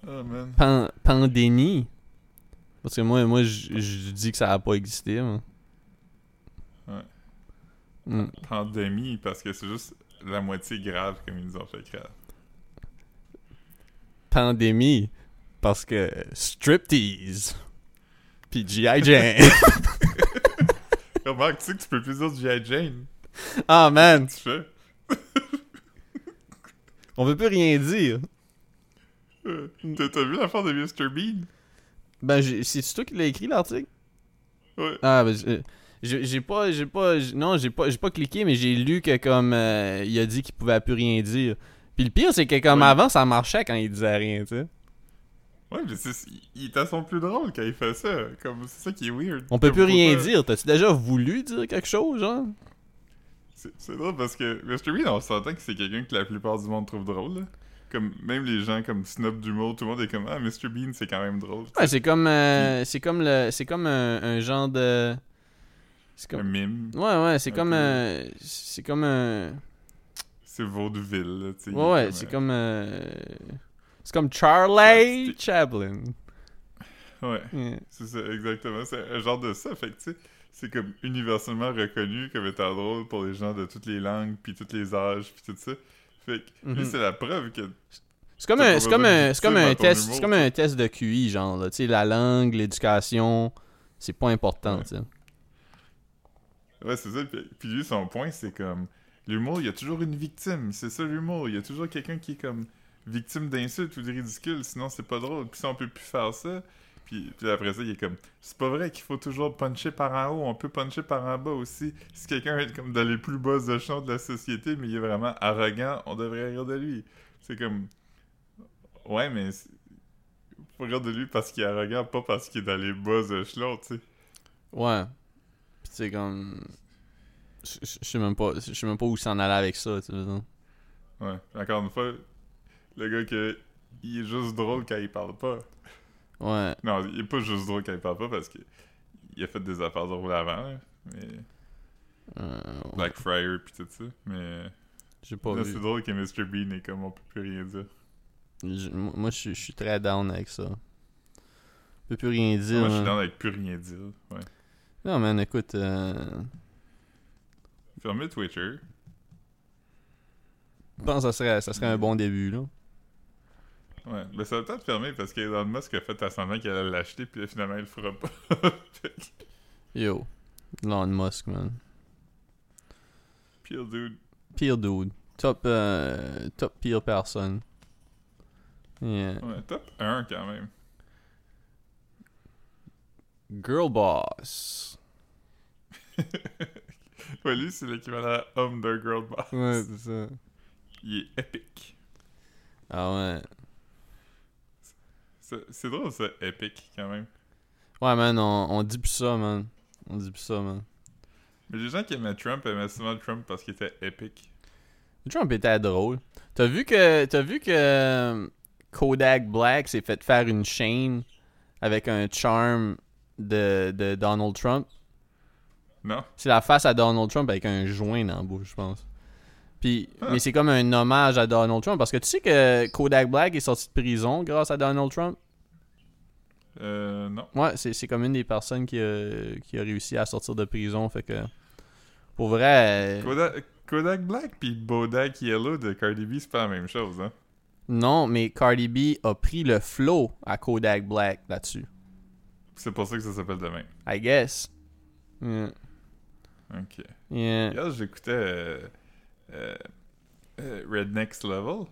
Oh, man. Pan pandémie? Parce que moi, moi je dis que ça a pas existé. moi. Ouais. Mm. Pandémie, parce que c'est juste la moitié grave comme ils nous ont fait grave. Pandémie. Parce que striptease. Puis G.I. Jane. Remarque, tu sais que tu peux plus dire G.I. Jane? Ah, man. Tu fais? On veut plus rien dire. Euh, T'as vu l'affaire de Mr. Bean? Ben, c'est toi qui l'as écrit, l'article? Ouais. Ah, ben, j'ai- pas, j'ai pas, non, j'ai pas, j'ai pas cliqué, mais j'ai lu que comme, euh, il a dit qu'il pouvait plus rien dire. Puis le pire, c'est que comme Ouais. avant, ça marchait quand il disait rien, tu sais. Ouais, mais c'est, il à son plus drôle quand il fait ça. Comme, c'est ça qui est weird. On peut plus rien dire. T'as-tu déjà voulu dire quelque chose, genre? C'est drôle parce que Mr. Bean, on s'entend que c'est quelqu'un que la plupart du monde trouve drôle. Là. Comme, même les gens comme snob d'humour, tout le monde est comme Ah, Mr. Bean, c'est quand même drôle. Ouais, c'est comme, euh, c'est comme le, c'est comme un, un genre de, c'est un mime. ouais, ouais, c'est comme, un, c'est comme un, C'est vaudeville. Là, tu sais, ouais, ouais, c'est euh, comme, euh, c'est comme Charlie. Chaplin. Ouais, Yeah. c'est ça, exactement. C'est un genre de ça. Fait que, tu sais, c'est comme universellement reconnu comme étant drôle pour les gens de toutes les langues, puis tous les âges, puis tout ça. Fait que, lui, Mhm. c'est la preuve que C'est comme un, comme un, comme un test, c'est comme un test de QI, genre, là. Tu sais, la langue, l'éducation, c'est pas important, Ouais. tu sais. Ouais, c'est ça. Puis, puis lui, son point, c'est comme l'humour, il y a toujours une victime. C'est ça l'humour. Il y a toujours quelqu'un qui est comme victime d'insultes ou de ridicule. Sinon, c'est pas drôle. Puis si on peut plus faire ça. Puis, puis après ça, il est comme c'est pas vrai qu'il faut toujours puncher par en haut. On peut puncher par en bas aussi. Si quelqu'un est comme dans les plus bas échelons de la société, mais il est vraiment arrogant, on devrait rire de lui. C'est comme ouais, mais faut rire de lui parce qu'il est arrogant, pas parce qu'il est dans les bas échelons, tu sais. Ouais. Pis c'est comme. Je sais même pas, je sais même pas où s'en aller avec ça, tu sais. Ouais, encore une fois, le gars que il est juste drôle quand il parle pas. Ouais. Non, il est pas juste drôle quand il parle pas parce que il a fait des affaires drôles avant, là, mais Euh, Blackfriar pis tout ça, mais J'ai pas là vu. c'est drôle que Mr Bean est comme on peut plus rien dire. Je- moi, je suis- je suis très down avec ça. Je peux plus rien dire. Moi je suis man. dans avec plus rien dire, ouais. Non, man, écoute. Euh... Fermez Twitter. Je pense que ça serait, ça serait un bon début, là. Ouais, mais ça va peut-être fermer parce qu'Elon Musk a fait à semblant qu'il allait l'acheter puis là, finalement il le fera pas. Que, Yo. Elon Musk, man. Pire dude. Pire dude. Top, euh, top pire personne. Yeah. Ouais, top 1 quand même. Girl boss. Ouais, lui c'est l'équivalent à homme d'un girl boss. Ouais, c'est ça. Il est épique. Ah ouais. C'est drôle ça, épique quand même. Ouais, man, on, on dit plus ça, man. On dit plus ça, man. Mais les gens qui aimaient Trump aimaient souvent Trump parce qu'il était épique. Trump était drôle. T'as vu que t'as vu que euh, Kodak Black s'est fait faire une chaîne avec un charm de, de Donald Trump? Non? C'est la face à Donald Trump avec un joint dans la bouche, je pense. Puis, Ah. mais c'est comme un hommage à Donald Trump parce que tu sais que Kodak Black est sorti de prison grâce à Donald Trump? Euh, non. Ouais, c'est comme une des personnes qui a, qui a réussi à sortir de prison, fait que pour vrai, euh, Kodak, Kodak Black pis Bodak Yellow de Cardi B, c'est pas la même chose, hein? non, mais Cardi B a pris le flow à Kodak Black là-dessus. C'est pour ça que ça s'appelle de même. I guess. Yeah. Ok. Yeah. Hier, j'écoutais euh, euh, euh, Red Next Level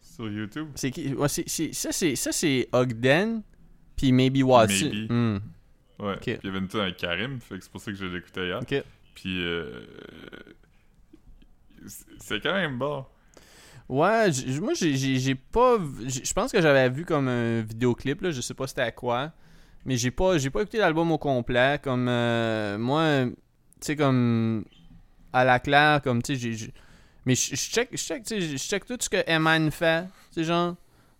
sur YouTube. C'est qui? Ouais, c'est- c'est- ça c'est ça c'est Ogden puis Maybe Watson. Maybe. Hmm. Ouais. Puis il y avait une avec Karim, fait que c'est pour ça que je l'écoutais hier. Ok. Puis euh, c'est- quand même bon. Ouais, j- moi j'ai- j'ai j'ai pas je pense que j'avais vu comme un vidéoclip là, je sais pas c'était à quoi, mais j'ai pas j'ai pas écouté l'album au complet comme euh, moi tu sais comme à la claire comme tu sais j'ai- mais je check je check tu sais je check tout ce que Eman fait, tu sais genre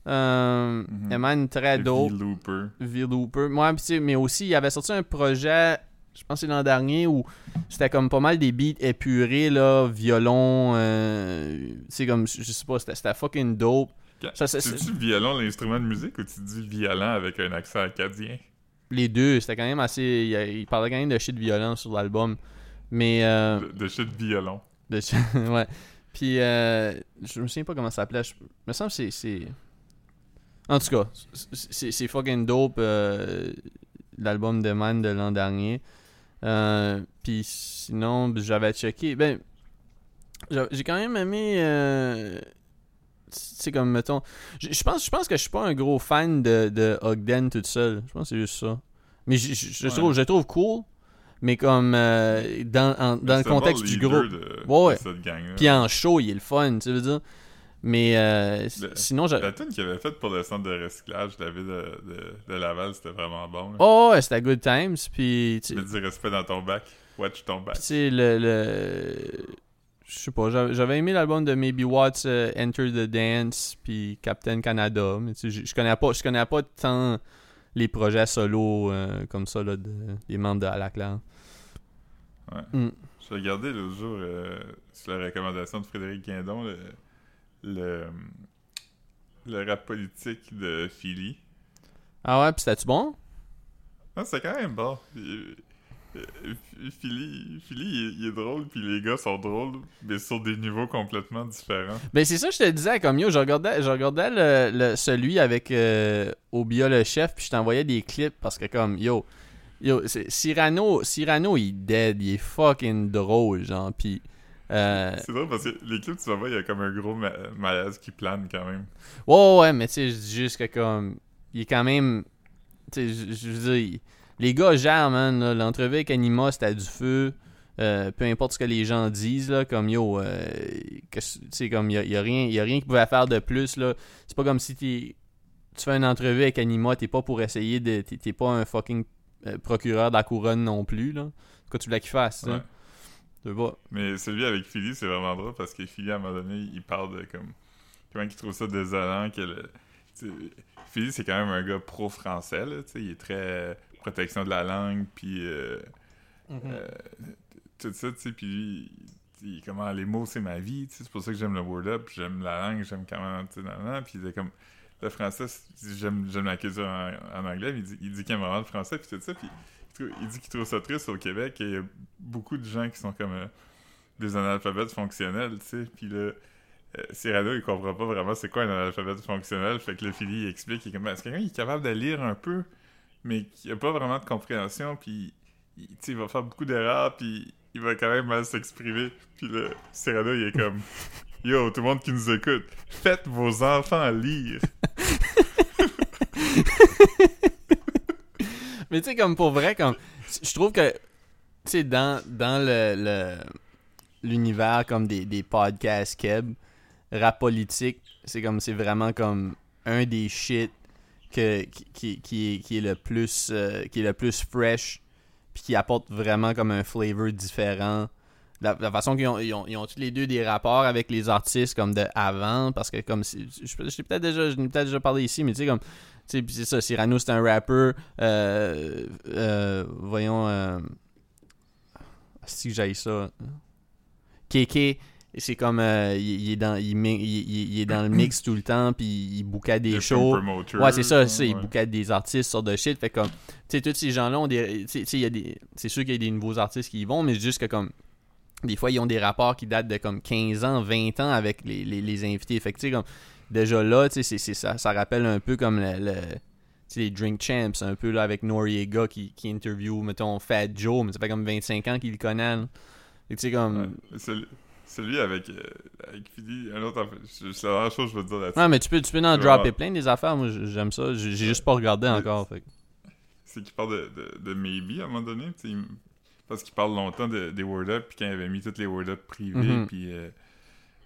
euh, Mhm. Eman très dope. V-Looper. V-Looper. Moi, pis tu sais, mais aussi, il avait sorti un projet, je pense que c'est l'an dernier, où c'était comme pas mal des beats épurés, là, violon, euh, tu sais, comme, je sais pas, c'était fucking dope. Quand- Ça, ça, Tu c'est- dis violon l'instrument de musique ou tu dis violent avec un accent acadien? Les deux, c'était quand même assez. Il, il parlait quand même de shit violent sur l'album. Mais. Euh, De, de shit violon. de ouais. Puis, euh, je me souviens pas comment ça s'appelait. Je il me semble que c'est-. En tout cas, c'est c'est fucking dope euh, l'album de Man de l'an dernier. Euh, Puis sinon, j'avais checké. Ben, j'a- j'ai quand même aimé. c'est comme, mettons. Je pense, je pense que je suis pas un gros fan de, de Ogden toute seule. Je pense que c'est juste ça. Mais je, trouve, je trouve cool. Mais comme euh, dans, en- dans le contexte du groupe. De, Ouais. Puis en show, il est le fun, tu veux dire. Mais euh, Le- sinon, j'ai. La tune qu'il avait faite pour le centre de recyclage de la ville de, de, de Laval, c'était vraiment bon. là. Oh, ouais, c'était Good Times. Puis, tu du respect dans ton bac. Watch ton back. Tu sais, le. le... Je sais pas, j'avais j'avais aimé l'album de Maybe Watts, euh, Enter the Dance, puis Captain Canada. Mais tu sais, je connais pas, je connais pas tant les projets solo euh, comme ça là, de, des membres de À la claire. Ouais. Mm. J'ai regardé l'autre jour, euh, sur la recommandation de Frédéric Guindon, le, le, le rap politique de Philly. Ah ouais, puis c'était-tu bon? Ah, c'est quand même bon. Il- euh, Philly, Philly il, est, il est drôle, puis les gars sont drôles, mais sur des niveaux complètement différents. Ben c'est ça que je te disais comme yo, je regardais, je regardais le, le- celui avec euh, Obia le chef, puis je t'envoyais des clips parce que comme yo, yo, c'est- Cyrano, Cyrano il est dead, il est fucking drôle genre, puis euh, C'est drôle parce que les clips, tu voir, il y a comme un gros ma- malaise qui plane quand même. ouais ouais, ouais, mais tu sais, je dis juste que comme il est quand même, tu sais, je veux dire, les gars gèrent man, là. l'entrevue avec Anima c'était du feu. Euh, peu importe ce que les gens disent là, comme yo, euh, tu sais comme il y a, rien, y a rien qu'ils pouvaient faire de plus là. C'est pas comme si tu fais une entrevue avec Anima, t'es pas pour essayer de, t'es pas un fucking procureur de la couronne non plus là. Quoi tu voulais qu'il fasse, ça? Ouais. Mais celui avec Philly, c'est vraiment drôle parce que Philly, à un moment donné, il parle de comme. Comment il trouve ça désolant que le. Philly, c'est quand même un gars pro-français, là. Il est très euh, protection de la langue, puis. euh, euh, tout ça, tu sais, puis lui, il, comment les mots, c'est ma vie, tu sais, c'est pour ça que j'aime le word up, j'aime la langue, j'aime nan, nan, puis il est comme. Le français, j'aime la culture en, en anglais, mais il dit, il dit qu'il aime vraiment le français, puis tout ça, puis il, dit qu'il trouve ça triste au Québec, et il y a beaucoup de gens qui sont comme euh, des analphabètes fonctionnels, tu sais, puis là, euh, Cyrano, il comprend pas vraiment c'est quoi un analphabète fonctionnel, fait que le Philly, il explique, il est comme, est-ce que quelqu'un est capable de lire un peu, mais qui a pas vraiment de compréhension, puis il, il va faire beaucoup d'erreurs, puis il va quand même mal s'exprimer. Puis là, Cyrano, il est comme Yo, tout le monde qui nous écoute, faites vos enfants lire. Mais tu sais, comme pour vrai, comme je trouve que, tu dans, dans le, l'univers comme des, des podcasts keb, rap politique, c'est comme, c'est vraiment comme un des shit que, qui, qui, qui est le plus, euh, qui est le plus fresh, puis qui apporte vraiment comme un flavor différent. La, la façon qu'ils ont, ils ont, ils ont tous les deux des rapports avec les artistes comme de avant, parce que comme, si- je, je, peut-être déjà, je peut-être déjà parlé ici, mais tu sais, comme, tu sais, puis c'est ça, Cyrano, c'est un rapper. Euh, euh, voyons. Euh, si j'aille ça. KK, c'est comme. euh, il, il est dans, il, il- il- il est dans le mix tout le temps, puis il bouquait des shows. Ouais, c'est ça, c'est ça. Il ouais. bouquait des artistes sur de shit. Fait comme. Tu sais, tous ces gens-là ont des. Tu sais, tu sais, il y a des. C'est sûr qu'il y a des nouveaux artistes qui y vont, mais c'est juste que comme. Des fois, ils ont des rapports qui datent de comme 15 ans, 20 ans avec les, les, les invités. Fait que, comme. Déjà là, c'est- c'est ça, ça rappelle un peu comme le. les Drink Champs, un peu là avec Noriega qui, qui interview, mettons, Fat Joe, mais ça fait comme 25 ans qu'il le connaît. tu sais, comme. Ouais. Celui, celui avec, euh, avec Philly, un autre. C'est la dernière chose que je veux te dire là-dessus. Ouais, mais tu peux, tu peux en dropper vraiment- plein des affaires. Moi, j'aime ça. J'ai juste pas regardé encore. Fait. c'est qu'il parle de, de, de Maybe à un moment donné, tu sais, il- parce qu'il parle longtemps de- des Word Up, puis quand il avait mis toutes les Word Up privés, Mhm. puis, euh,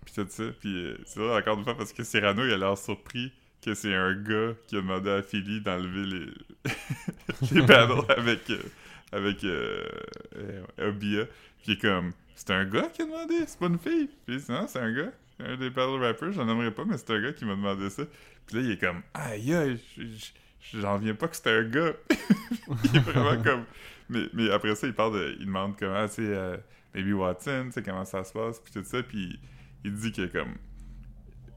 puis tout ça, puis euh, c'est vrai encore une fois parce que Cyrano, il a l'air surpris que c'est un gars qui a demandé à Philly d'enlever les, les battles avec, euh, avec Obia, puis il est comme, c'est un gars qui a demandé, c'est pas une fille, puis non, c'est un gars, un des battle rappers, j'en aimerais pas, mais c'est un gars qui m'a demandé ça, puis là, il est comme, aïe, aïe, je- je- j'en viens pas que c'était un gars. il est vraiment comme. Mais, mais après ça, il parle de. Il demande comment, sais, euh, Baby Watson, tu comment ça se passe, puis tout ça, puis il dit que, comme.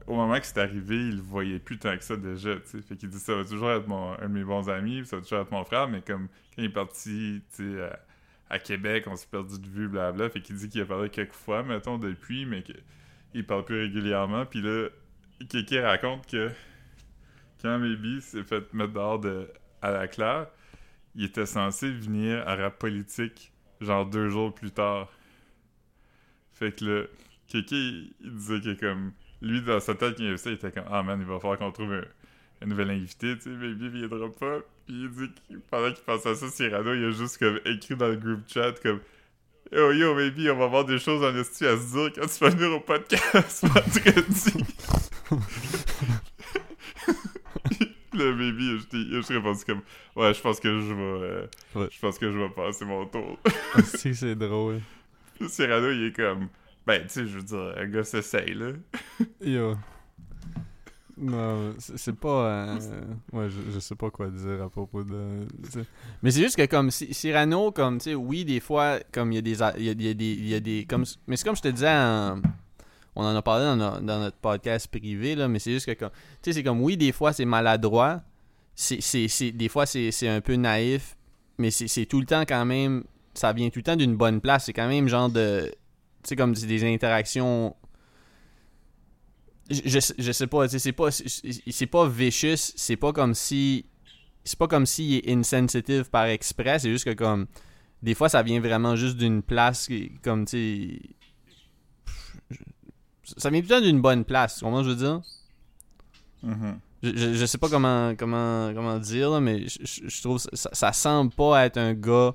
Au moment que c'est arrivé, il le voyait plus tant que ça déjà, tu sais. Fait qu'il dit ça va toujours être mon, un de mes bons amis, ça va toujours être mon frère, mais comme quand il est parti, tu sais, à, à Québec, on s'est perdu de vue, blabla. Fait qu'il dit qu'il a parlé quelques fois, mettons, depuis, mais qu'il parle plus régulièrement. Puis là, Kiki raconte que quand Maybe s'est fait mettre dehors de, à la claire, il était censé venir à rap politique, genre deux jours plus tard. Fait que là, Kiki, il disait que comme, lui, dans sa tête, il ça, il était comme, ah man, il va falloir qu'on trouve un, un nouvel invité, tu sais, il viendra pas. Puis il dit que pendant qu'il pensait à ça, Cyrano, il a juste comme écrit dans le group chat comme, Yo yo, Maybe, on va avoir des choses en esti à se dire quand tu vas venir au podcast vendredi. Le baby, juste répondu comme Ouais, je pense que je vais. euh, Ouais. Je pense que je vais passer mon tour. Si, c'est drôle. Puis Cyrano, il est comme Ben, tu sais, je veux dire, un gars s'essaye, là. Yo. Non, c'est pas. euh, ouais, je, je sais pas quoi dire à propos de. Mais c'est juste que, comme Cy- Cyrano, comme, tu sais, oui, des fois, comme il y a des. a- Il y a, y a des. il y a des comme, mais c'est comme je te disais, on en a parlé dans, no- dans notre podcast privé, là, mais c'est juste que, comme. Tu sais, c'est comme, oui, des fois, c'est maladroit. C'est, des fois, c'est, un peu naïf. Mais c'est, tout le temps, quand même. Ça vient tout le temps d'une bonne place. C'est quand même genre de. Tu sais, comme des interactions je, je, sais- pas, c'est pas c'est pas vicious, c'est pas comme si c'est pas comme s'il est insensitive par exprès, c'est juste que comme des fois ça vient vraiment juste d'une place qui- comme tu ça vient tout le temps d'une bonne place, que je veux dire? Mhm. Je, je, je sais pas comment comment comment dire là, mais je, je- trouve ça, ça, ça semble pas être un gars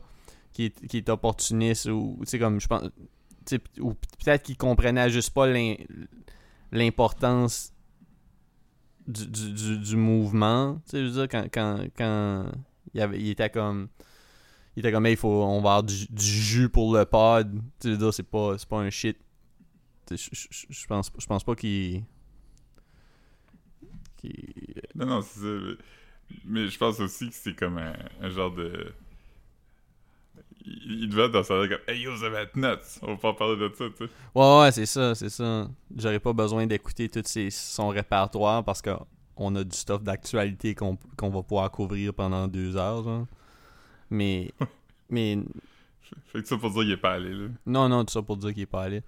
qui est, qui est opportuniste ou tu sais comme je pense ou peut-être qu'il comprenait juste pas l'im- l'importance du, du, du, du mouvement tu sais je veux dire quand quand, quand il, avait, il était comme il était comme Hey, il faut on va avoir du, du jus pour le pod tu sais je veux dire c'est pas pas un shit. Je, je pense je pense pas qu'il Non, non, c'est ça. mais- je pense aussi que c'est comme un, un genre de. Il, il devait être dans sa tête comme Hey yo, être nuts. On va pas parler de ça, tu sais. Ouais, ouais, c'est ça, c'est ça. J'aurais pas besoin d'écouter tout ses- son répertoire parce qu'on a du stuff d'actualité qu'on va pouvoir couvrir pendant deux heures, genre. Mais, mais, Fait que ça pour dire qu'il est pas allé, là. non, non, tout ça pour dire qu'il est pas allé.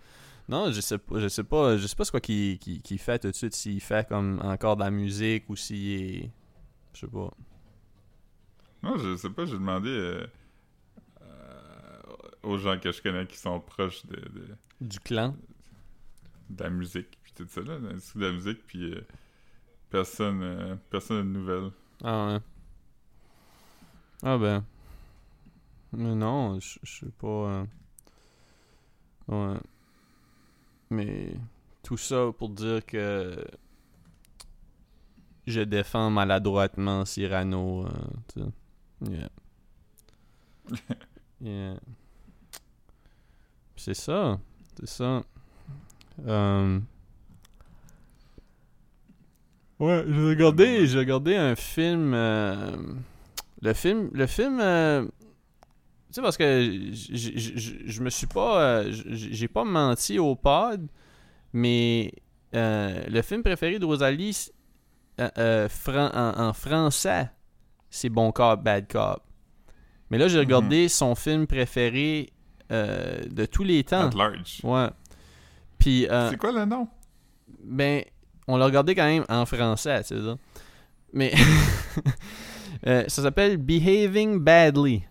Non, je sais pas, je sais pas, je sais pas ce quoi qu'il fait tout de suite, s'il fait comme encore de la musique ou s'il est, je sais pas. Non, je sais pas, j'ai demandé euh, euh, aux gens que je connais qui sont proches de, de, Du clan. de la musique, puis tout ça, là, de la musique, puis euh, personne, euh, personne de nouvelles. Ah ouais. Ah ben. Mais non, je je sais pas. Ouais. Mais tout ça pour dire que je défends maladroitement Cyrano. sais. Yeah. yeah. C'est ça. C'est ça. Euh, Ouais, j'ai regardé, j'ai regardé un film. euh, le film, le film. euh, tu sais parce que je me suis pas, euh, j'ai pas menti au pod, mais euh, le film préféré de Rosalie euh, euh, fran- en, en français, c'est Bon Cop, Bad Cop. Mais là, j'ai regardé son film préféré euh, de tous les temps. At large. Ouais. Puis, C'est quoi le nom? ben, on l'a regardé quand même en français, tu sais ça. Mais ça s'appelle Behaving Badly.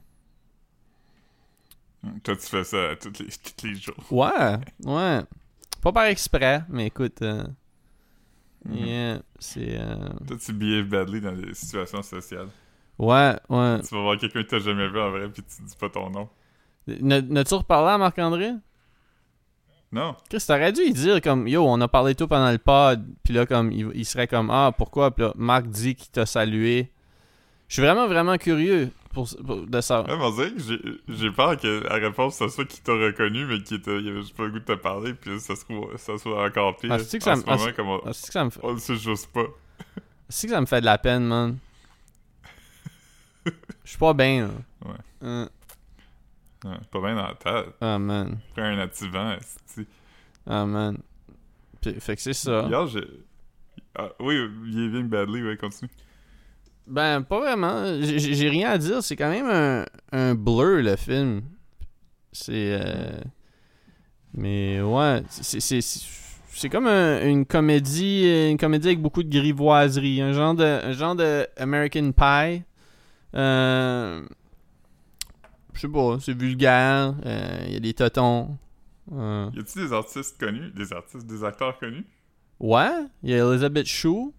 Toi, tu fais ça tous les, tous les jours. Ouais, ouais. Pas par exprès, mais écoute, euh, Mhm. yeah, c'est... euh, Toi, tu behaves badly dans des situations sociales. Ouais, ouais. Tu vas voir quelqu'un que t'as jamais vu en vrai, puis tu dis pas ton nom. N'as-tu reparlé à Marc-André? Non. Chris, t'aurais dû lui dire comme Yo, on a parlé tout pendant le pod, puis là, comme il, il serait comme Ah, pourquoi? Puis là, Marc dit qu'il t'a salué. Je suis vraiment, vraiment curieux pour, pour- de ça. Ouais, j'ai- peur que la réponse, ça soit qu'il t'a reconnu, mais il avait juste pas le goût de te parler, puis ça, se trouve, ça soit encore pire. Ah, que en ça ce me- ah, moment, comme on, Ah, que ça me fait. on le sait juste pas. C'est que ça me fait de la peine, man? Je suis pas bien, là. Ouais. Hein. Ouais, pas bien dans la tête. Ah, man. Prends un activant. Ah, man. Puis- fait que c'est ça. Hier, j'ai... Ah, oui, Behaving Badly, ouais, continue. Ben, pas vraiment. J'ai rien à dire. C'est quand même un, un blur, le film. C'est. euh, Mais ouais, c'est- comme un- une comédie une comédie avec beaucoup de grivoiserie. Un genre de, un genre de American Pie. Euh, Je sais pas, c'est vulgaire. euh, Il y a des totons. Y a-tu des artistes connus? Des artistes, des acteurs connus? Ouais, il y a Elizabeth Shue.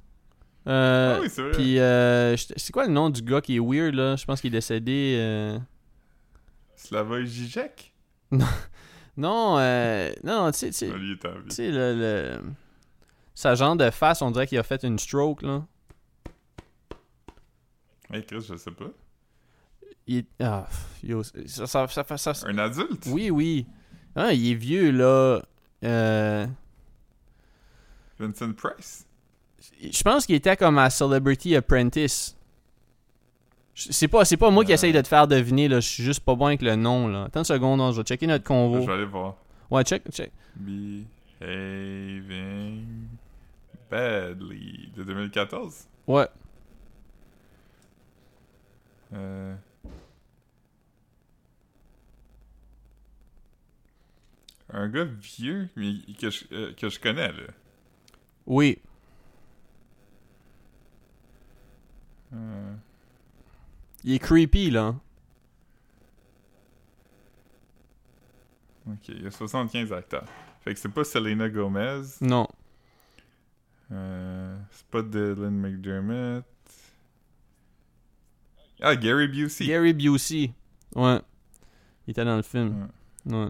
Euh, ah oui, c'est vrai. Puis, euh, c'est quoi le nom du gars qui est weird, là? Je pense qu'il est décédé. euh, Slavoj Žižek? Non, euh... non, tu sais, tu sais, Ah, le, le... Sa genre de face, on dirait qu'il a fait une stroke, là. Hey Chris, je sais pas. Il est- Ah, yo, ça, ça, ça, ça- Un adulte? Oui, oui. Ah, il est vieux, là. Euh, Vincent Price? Je pense qu'il était comme à Celebrity Apprentice. Je- C'est pas, c'est pas moi qui essaye de te faire deviner, là. Je suis juste pas bon avec le nom, là. Attends une seconde, hein, je vais checker notre Je convo. vais aller voir. Ouais, check, check. Behaving badly. De 2014? Ouais. Euh... Un gars vieux mais que je, euh, que je connais, là. Oui. Il est creepy, là. ok, il y a 75 acteurs. Fait que c'est pas Selena Gomez. Non. Euh, c'est pas Dylan McDermott. Ah, Gary Busey. Gary Busey. Ouais. Il était dans le film. Ouais.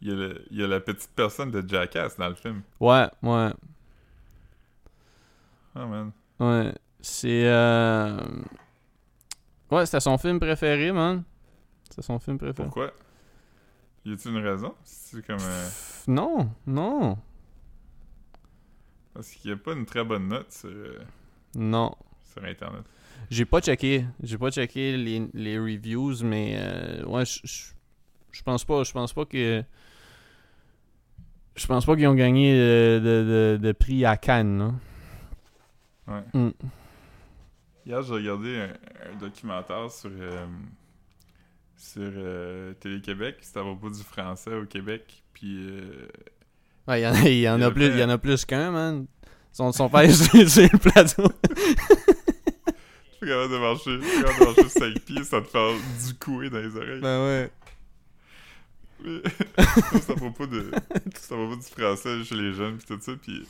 Il, y a le- il y a la petite personne de Jackass dans le film. Ouais, ouais. Oh man. Ouais. C'est. Euh... Ouais, c'était son film préféré, man. C'était son film préféré. Pourquoi? Y a-t-il une raison? C'est comme. euh, Pff, Non, non, parce qu'il y a pas une très bonne note sur, euh, non. sur Internet. J'ai pas checké. J'ai pas checké les, les reviews, mais euh, ouais, je- pense pas. Je pense pas que. Je pense pas qu'ils ont gagné de, de, de prix à Cannes, là. Ouais. Mm. Hier, j'ai regardé un, un documentaire sur. euh, sur euh, Télé-Québec. C'était à propos du français au Québec. Puis. euh, Ouais, il y en a, il y en Il a a plus, fait- y en a plus qu'un, man. Sont pas sur, sur le plateau. Je suis capable de marcher. Je suis capable de marcher 5 pieds sans te faire du couer dans les oreilles. Ben ouais. Mais- ça, c'est à propos de c'est à propos du français chez les jeunes puis tout ça puis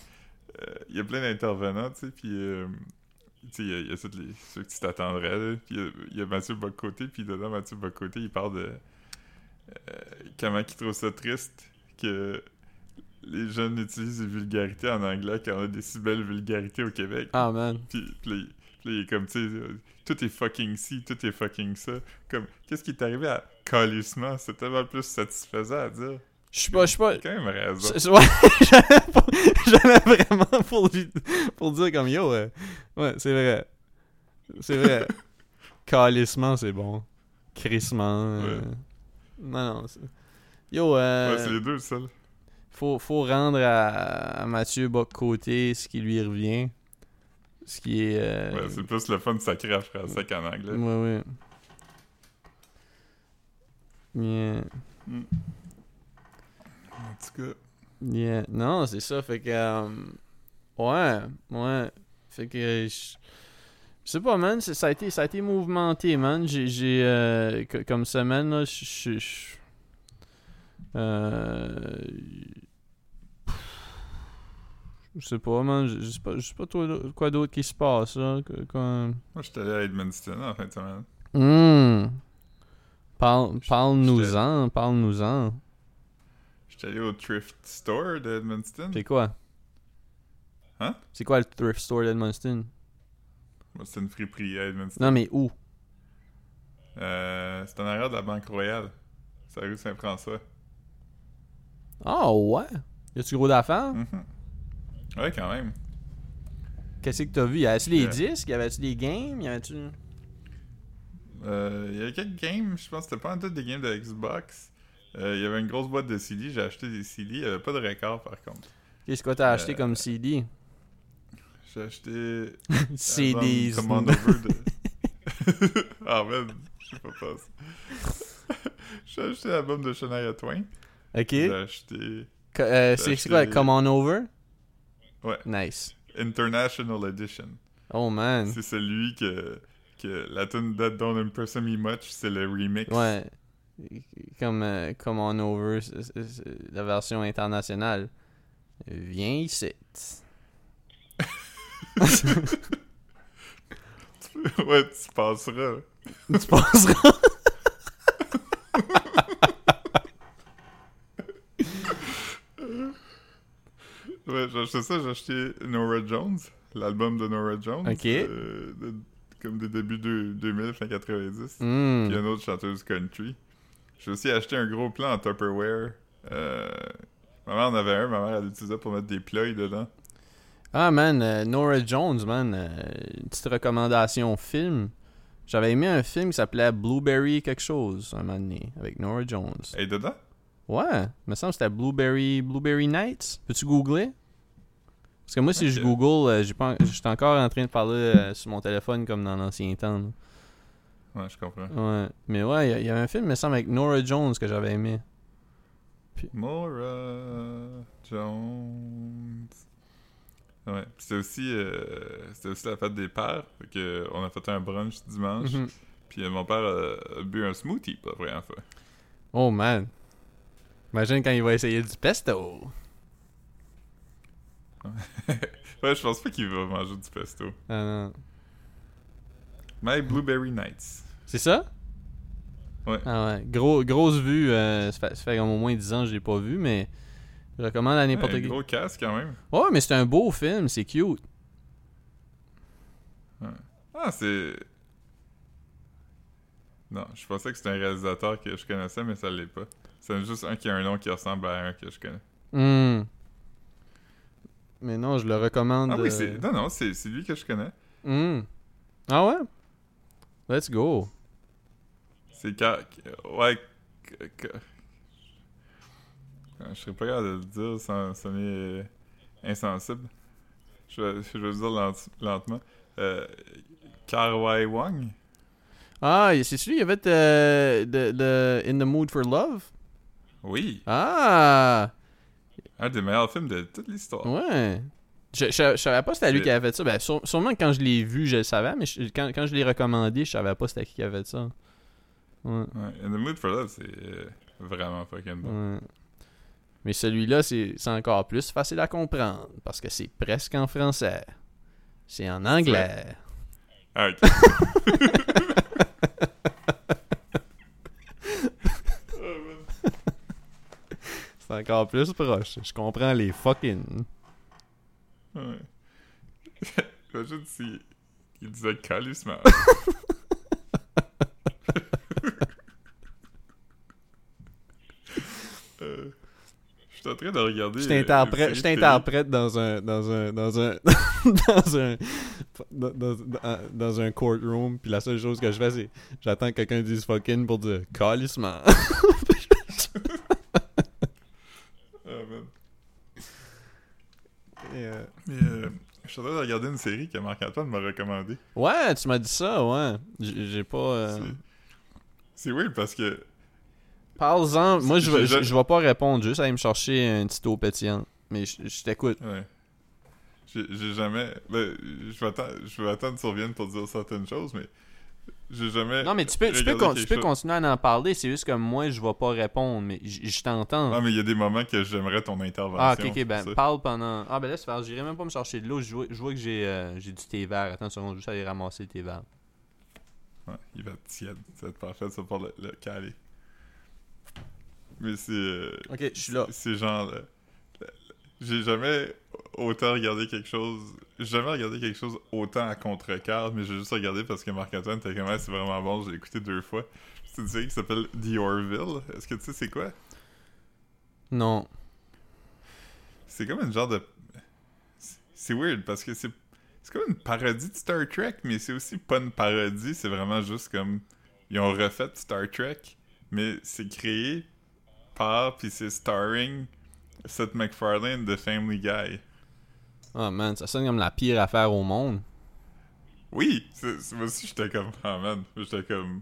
il y a plein d'intervenants tu sais puis il y a, il y a tous les ceux que tu t'attendrais là puis il y a- il y, a Mathieu Bocoté puis dedans Mathieu Bocoté il parle de euh, comment il trouve ça triste que les jeunes utilisent des vulgarités en anglais quand on a des si belles vulgarités au Québec Ah, man. puis, il est comme, tu sais, euh, tout est fucking ci, tout est fucking ça. Comme, qu'est-ce qui est arrivé à calissement? C'est tellement plus satisfaisant à dire. Je suis pas, je suis pas. Quand même raison. j'allais vraiment pour, lui- pour dire comme yo. euh, ouais, c'est vrai. C'est vrai. Calissement, c'est bon. Crissement. euh, Ouais. Non, non. Yo, euh, Ouais, c'est les deux, ça. là. faut, faut rendre à, à Mathieu Bock-Côté ce qui lui revient. Ce qui est. euh, Ouais, c'est plus le fun de sacrer en français qu'en anglais. Ouais, ouais. Yeah. En tout cas, Yeah. Non, c'est ça. Fait que. euh, ouais, ouais. Fait que. Je je sais pas, man. Ça a été, ça a été mouvementé, man. J'ai. euh, co- comme semaine, là, je. je- Euh. Je sais pas, man. Je sais pas, je sais pas toi, quoi d'autre qui se passe, là. que- comme- moi, j'étais allé à Edmundston en fin de semaine. Hmm. Parle-nous-en, parle-nous-en. Allé au thrift store de Edmundston. C'est quoi? Hein? C'est quoi le thrift store d'Edmundston? C'est une friperie à Edmundston. Non, mais où? Euh, c'est en arrière de la Banque Royale. C'est la rue Saint-François. Ah ouais? Y a-tu gros d'affaires? Mhm. Ouais, quand même. Qu'est-ce que t'as vu? Y avait-tu les Euh. disques? Y avait-tu des games? Y avait-tu... Euh, y avait quelques games, je pense que c'était pas en tout des games de Xbox. Euh, Il y avait une grosse boîte de CD, j'ai acheté des CD. Il y avait pas de record par contre. Qu'est-ce que t'as acheté Euh, comme CD? J'ai acheté. CDs. album Command Over de. ah man, je sais pas. J'ai acheté l'album de Shania Twain. ok. J'ai acheté euh, c'est quoi? acheté- Come on over? Ouais. Nice. International Edition. Oh man. C'est celui que, que la tune That Don't Impress Me Much, c'est le remix. Ouais. Comme euh, Come on over, la version internationale. Viens ici. ouais, tu passeras. tu penseras. Ouais, j'ai acheté ça, j'ai acheté Nora Jones, l'album de Nora Jones. Ok. euh, de comme des débuts de 2000, fin 90. Hmm. Puis une autre chanteuse country. J'ai aussi acheté un gros plan en Tupperware. Euh, ma mère en avait un, ma mère elle l'utilisait pour mettre des ploys dedans. Ah, man, euh, Nora Jones, man. euh, une petite recommandation film. J'avais aimé un film qui s'appelait Blueberry quelque chose, un moment donné, avec Nora Jones. Est dedans? Ouais, me semble que c'était Blueberry, Blueberry Nights. Peux-tu googler? Parce que moi, si je Ok. google, euh, j'étais encore en train de parler euh, sur mon téléphone comme dans l'ancien temps. là. Ouais, je comprends. Ouais. Mais ouais, il y a- il y, avait un film, me semble, avec Nora Jones que j'avais aimé. Maura Jones. Ouais, puis c'était aussi, euh, aussi la fête des pères. Fait que on a fait un brunch dimanche. Mhm. Puis euh, mon père a, a bu un smoothie pour la première fois. Oh man. Imagine quand il va essayer du pesto. Ouais, je pense pas qu'il va manger du pesto. Ah non. My Blueberry Nights. C'est ça? Ouais. Ah ouais. Gros, grosse vue. euh, ça, fait, ça fait comme au moins 10 ans que je l'ai pas vu, mais je recommande à n'importe Ouais, qui. gros casque quand même. Ouais, mais c'est un beau film, c'est cute. Ah, c'est. Non, je pensais que c'était un réalisateur que je connaissais, mais ça l'est pas. C'est juste un qui a un nom qui ressemble à un que je connais. Hmm. Mais non, je le recommande. Ah oui, euh, c'est. Non, non, c'est c'est lui que je connais. hmm. Ah ouais? Let's go. C'est Car... Ouais. Ah, Je serais pas capable de le dire sans sonner insensible. Je vais, je vais le dire lent- lentement. Euh, Karwai Wang? Ah, c'est celui qui avait euh, de, de In the Mood for Love? Oui, Ah! un des meilleurs films de toute l'histoire. Ouais. Je, je, je savais pas c'était lui C'est- qui avait fait ça. Ben, sûre- sûrement que quand je l'ai vu, je le savais, mais je- quand, quand je l'ai recommandé, je savais pas c'était qui qui avait fait ça. Ouais. Ouais, In the Mood for Love, c'est euh, vraiment fucking bon. ouais. Mais celui-là, c'est encore plus facile à comprendre parce que c'est presque en français. C'est en anglais. Ah, ok. C'est encore plus proche. Je comprends les fucking. Ouais. Imagine si il disait calissement. euh, je suis en train de regarder. Je euh, t'interprète, je dans un dans un dans un dans un dans, dans, dans- dans un courtroom puis la seule chose que je fais c'est j'attends que quelqu'un dise fucking pour dire calissement. télé. Ah, man. Et, euh, Mais euh, je suis en train de regarder une série que Marc-Antoine m'a recommandée. Ouais, tu m'as dit ça, ouais. J'ai pas euh, C'est- weird parce que Parle-en, moi je vais je, je vais pas répondre, juste aller me chercher un petit eau pétillant. Mais je, je t'écoute. Ouais. J'ai j'ai jamais. Ben, je vais attendre, je vais attendre que tu reviennes pour dire certaines choses, mais j'ai jamais. Non mais tu peux tu peux, con- tu continuer à en parler, c'est juste que moi je vais pas répondre, mais je t'entends. Non, mais il y a des moments que j'aimerais ton intervention. Ah, ok, ok, c'est ben, parle pendant. Ah, ben laisse faire, j'irai même pas me chercher de l'eau, je vois, je vois que j'ai euh, j'ai du thé vert. Attends une seconde, je vais juste aller ramasser le thé vert. Ouais, il va être tiède. Ça va être parfait, ça pour le, le caler. Mais c'est. euh, Ok, je suis là. C'est genre. euh, J'ai jamais autant regardé quelque chose. J'ai jamais regardé quelque chose autant à contre-cœur, mais j'ai juste regardé parce que Marc-Antoine était comme Ah, c'est vraiment bon, j'ai écouté deux fois. C'est une série qui s'appelle The Orville. Est-ce que tu sais c'est quoi? Non. C'est comme une genre de. c'est- C'est weird parce que c'est. C'est comme une parodie de Star Trek, mais c'est aussi pas une parodie, c'est vraiment juste comme. Ils ont refait Star Trek, mais c'est créé par, puis c'est starring Seth MacFarlane de Family Guy. Ah, man, ça sonne comme la pire affaire au monde. Oui, c'est, c'est- moi aussi j'étais comme. Ah man, j'étais comme.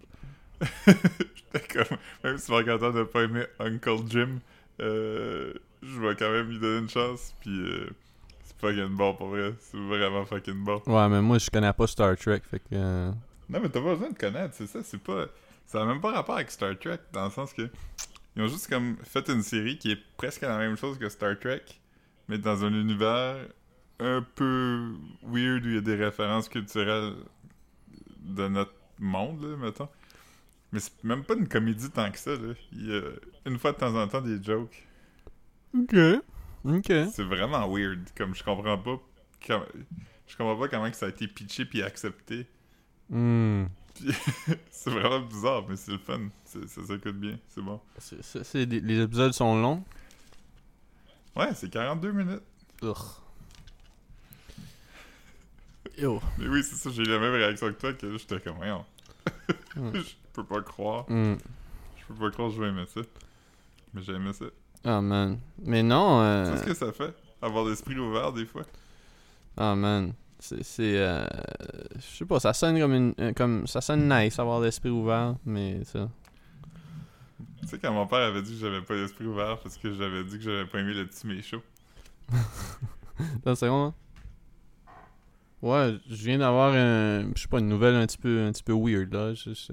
j'étais comme. Même si Marc-Antoine n'a pas aimé Uncle Jim, euh, je vais quand même lui donner une chance, puis. euh, c'est fucking bon pour vrai, c'est vraiment fucking bon. Ouais, mais moi je connais pas Star Trek, fait que. euh, Non, mais t'as pas besoin de connaître, c'est ça, c'est pas. Ça a même pas rapport avec Star Trek, dans le sens que. Ils ont juste comme fait une série qui est presque la même chose que Star Trek, mais dans un univers un peu weird où il y a des références culturelles de notre monde, là, mettons. Mais c'est même pas une comédie tant que ça, là. Il y a une fois de temps en temps des jokes. Ok. Ok. C'est vraiment weird. Comme je comprends pas. je comprends pas comment que ça a été pitché puis accepté Hmm. c'est vraiment bizarre, mais c'est le fun. Ça s'écoute bien, c'est bon. Les épisodes sont longs. Ouais, c'est 42 minutes. Yo. Mais oui, c'est ça, j'ai eu la même réaction que toi, que j'étais comme, voyons. Hmm. je peux pas croire. Hmm. Je peux pas croire que je vais aimer ça. Mais j'ai aimé ça. Oh man. Mais non. Tu Euh... sais ce que ça fait? Avoir l'esprit ouvert des fois. Oh man. C'est. c'est, euh... Je sais pas, ça sonne comme une. euh, Comme... Ça sonne nice avoir l'esprit ouvert, mais ça. Tu sais, quand mon père avait dit que j'avais pas l'esprit ouvert parce que j'avais dit que j'avais pas aimé le petit méchot. Dans une seconde, hein? Ouais, je viens d'avoir un. Je sais pas, une nouvelle un petit peu, un petit peu weird là. Je, je-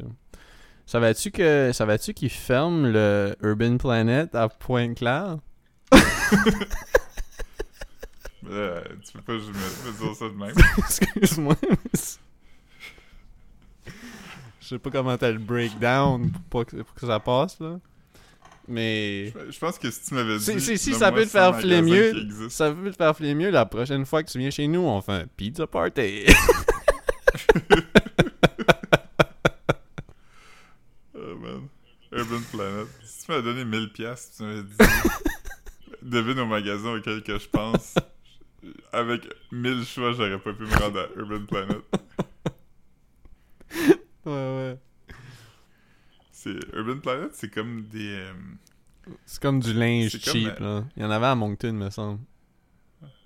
Savais-tu que. Savais-tu qu'ils ferment le Urban Planet à Pointe-Claire? Là, tu peux pas me, me dire ça de même. Excuse-moi. Je sais pas comment t'as le breakdown pour, pas que, pour que ça passe là. Mais. Je je pense que si tu m'avais dit. Si, si, si nomme-moi ça peut te 100 faire filer mieux, ça peut te faire filer mieux la prochaine fois que tu viens chez nous, on fait un pizza party. Oh man. Urban Planet. Si tu m'avais donné 1000$, piastres, tu m'avais dit. Devine au magasin auquel que je pense. Avec 1000 choix, j'aurais pas pu me rendre à Urban Planet. ouais, ouais. C'est Urban Planet, c'est comme des. euh, C'est comme du linge comme, cheap, là. Il y en avait à Moncton, me semble.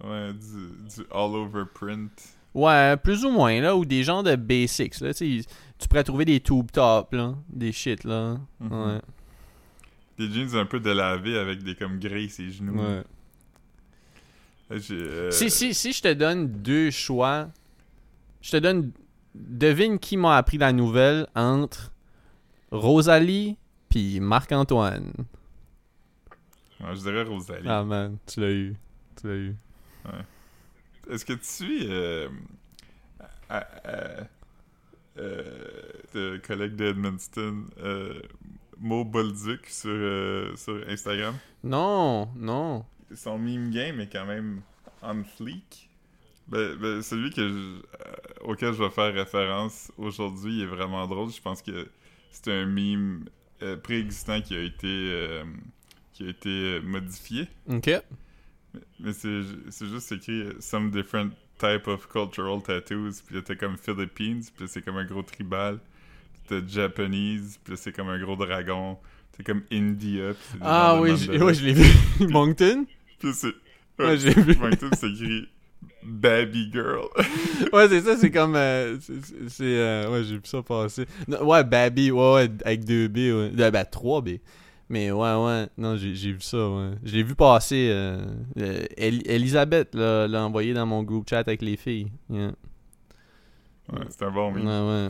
ouais, du, du all-over print. Ouais, plus ou moins, là, ou des genres de basics, là. Tu pourrais trouver des tube tops, là. Des shit, là. Mhm. Ouais. Des jeans un peu délavés avec des comme gris ses genoux. Ouais. Euh, Si, si, si je te donne deux choix, je te donne. Devine qui m'a appris la nouvelle entre Rosalie puis Marc-Antoine. ouais, je dirais Rosalie. Ah man, tu l'as eu. Tu l'as eu. Est-ce que tu suis euh, à- à- euh, le collègue d'Edmundston, euh, Mo Bolduc, sur, euh, sur Instagram? Non, non. Son meme game est quand même on fleek. Ben, ben, celui que je- euh, auquel je vais faire référence aujourd'hui est vraiment drôle. Je pense que c'est un meme euh, préexistant qui a été euh, qui a été euh, modifié. Ok. Mais, c'est c'est juste écrit euh, Some different type of cultural tattoos. Puis là, t'as comme Philippines. Puis c'est comme un gros tribal. Puis t'as Japanese. Puis c'est comme un gros dragon. T'as comme India. Puis c'est Ah oui, noms je, ouais, l'ai vu. Moncton? Puis c'est. Ouais, j'ai vu. Moncton, c'est écrit Baby Girl. Ouais, c'est ça, c'est comme. euh, c'est- euh, ouais, j'ai vu ça passer. Non, ouais, Baby, ouais, ouais, avec deux B, ouais. Euh, Ben, trois B. Mais ouais, ouais, non, j'ai j'ai vu ça, ouais. Je l'ai vu passer. Euh, El- Elisabeth l'a envoyé dans mon groupe chat avec les filles. Yeah. ouais, c'est un bon Ouais, meme. ouais.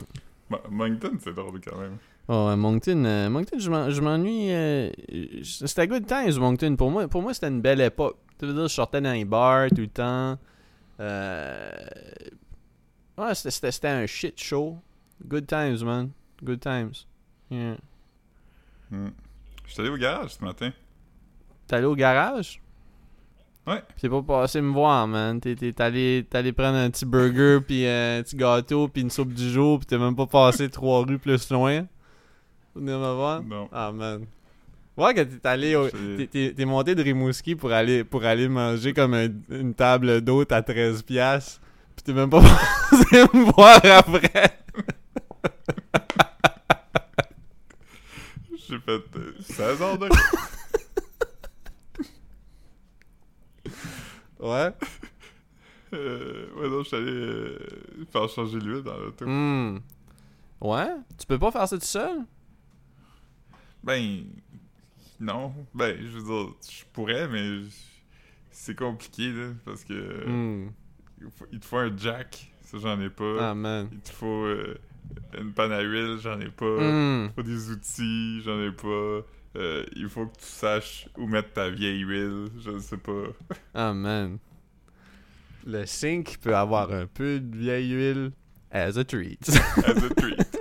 Mo- Moncton, c'est drôle quand même. Oh, ouais, Moncton, euh, Moncton, je m'en- je m'ennuie. euh, c'était good times, Moncton. Pour moi, pour moi c'était une belle époque. Tu veux dire, je sortais dans les bars tout le temps. Euh, Ouais, c'était- un shit show. Good times, man. Good times. Yeah. Hmm. Je suis allé au garage ce matin. T'es allé au garage? Ouais. T'es pas passé me voir, man. T'es t'es allé, t'es allé prendre un petit burger, puis un petit gâteau, puis une soupe du jour, puis t'es même pas passé trois rues plus loin. Venir me voir? Non. Ah, man. Ouais, que t'es allé au... T'es- T'es monté de Rimouski pour aller, pour aller manger comme un- une table d'hôte à 13 piastres. Pis t'es même pas passé me voir après. J'ai fait euh, 16 heures de Ouais. Euh, ouais, non, je suis allé euh, faire changer l'huile dans l'auto. Hmm. Ouais? Tu peux pas faire ça tout seul? Ben, non. Ben, je veux dire, je pourrais, mais c'est compliqué, là, parce que Hmm. il, te faut un jack, ça j'en ai pas. Ah, man. Il te faut euh, une panne à huile, j'en ai pas. Hmm. Il te faut des outils, j'en ai pas. Euh, il faut que tu saches où mettre ta vieille huile, je ne sais pas. Ah, man. Le sink peut avoir un peu de vieille huile as a treat. As a treat.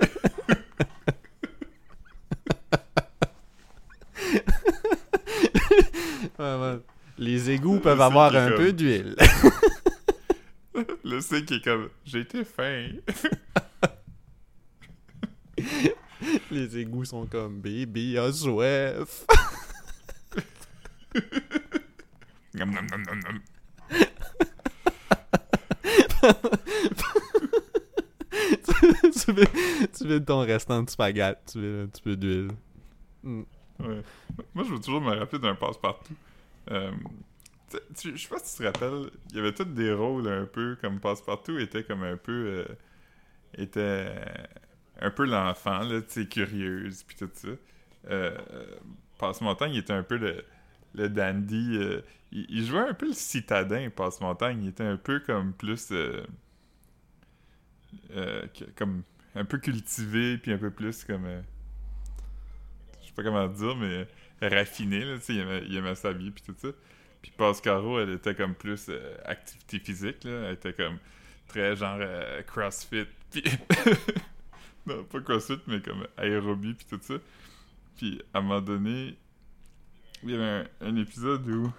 Ouais, ouais. Les égouts Le peuvent avoir un comme- peu d'huile. Le sink est comme j'ai été fin. Les égouts sont comme baby a soif. Nom, nom, nom, nom, nom. tu, veux, tu veux ton restant de spaghetti, tu veux un petit peu d'huile. Mm. Ouais. Moi, je veux toujours me rappeler d'un passe-partout. Euh, je sais pas si tu te rappelles, il y avait tous des rôles un peu comme passe-partout était comme un peu. euh, était un peu l'enfant, là, tu sais, curieuse, puis tout ça. Euh, Passe-Montagne était un peu le, le dandy. euh, il, jouait un peu le citadin, Passe-Montagne. Il était un peu comme plus. comme un peu cultivé, puis un peu plus comme. je sais pas comment dire, mais raffiné, là, tu sais, il aimait, il aimait s'habiller puis tout ça. Puis Pascaro, elle était comme plus euh, activité physique, là, elle était comme très genre euh, crossfit, puis... non, pas crossfit, mais comme aérobie puis tout ça. Puis à un moment donné, il y avait un, un épisode où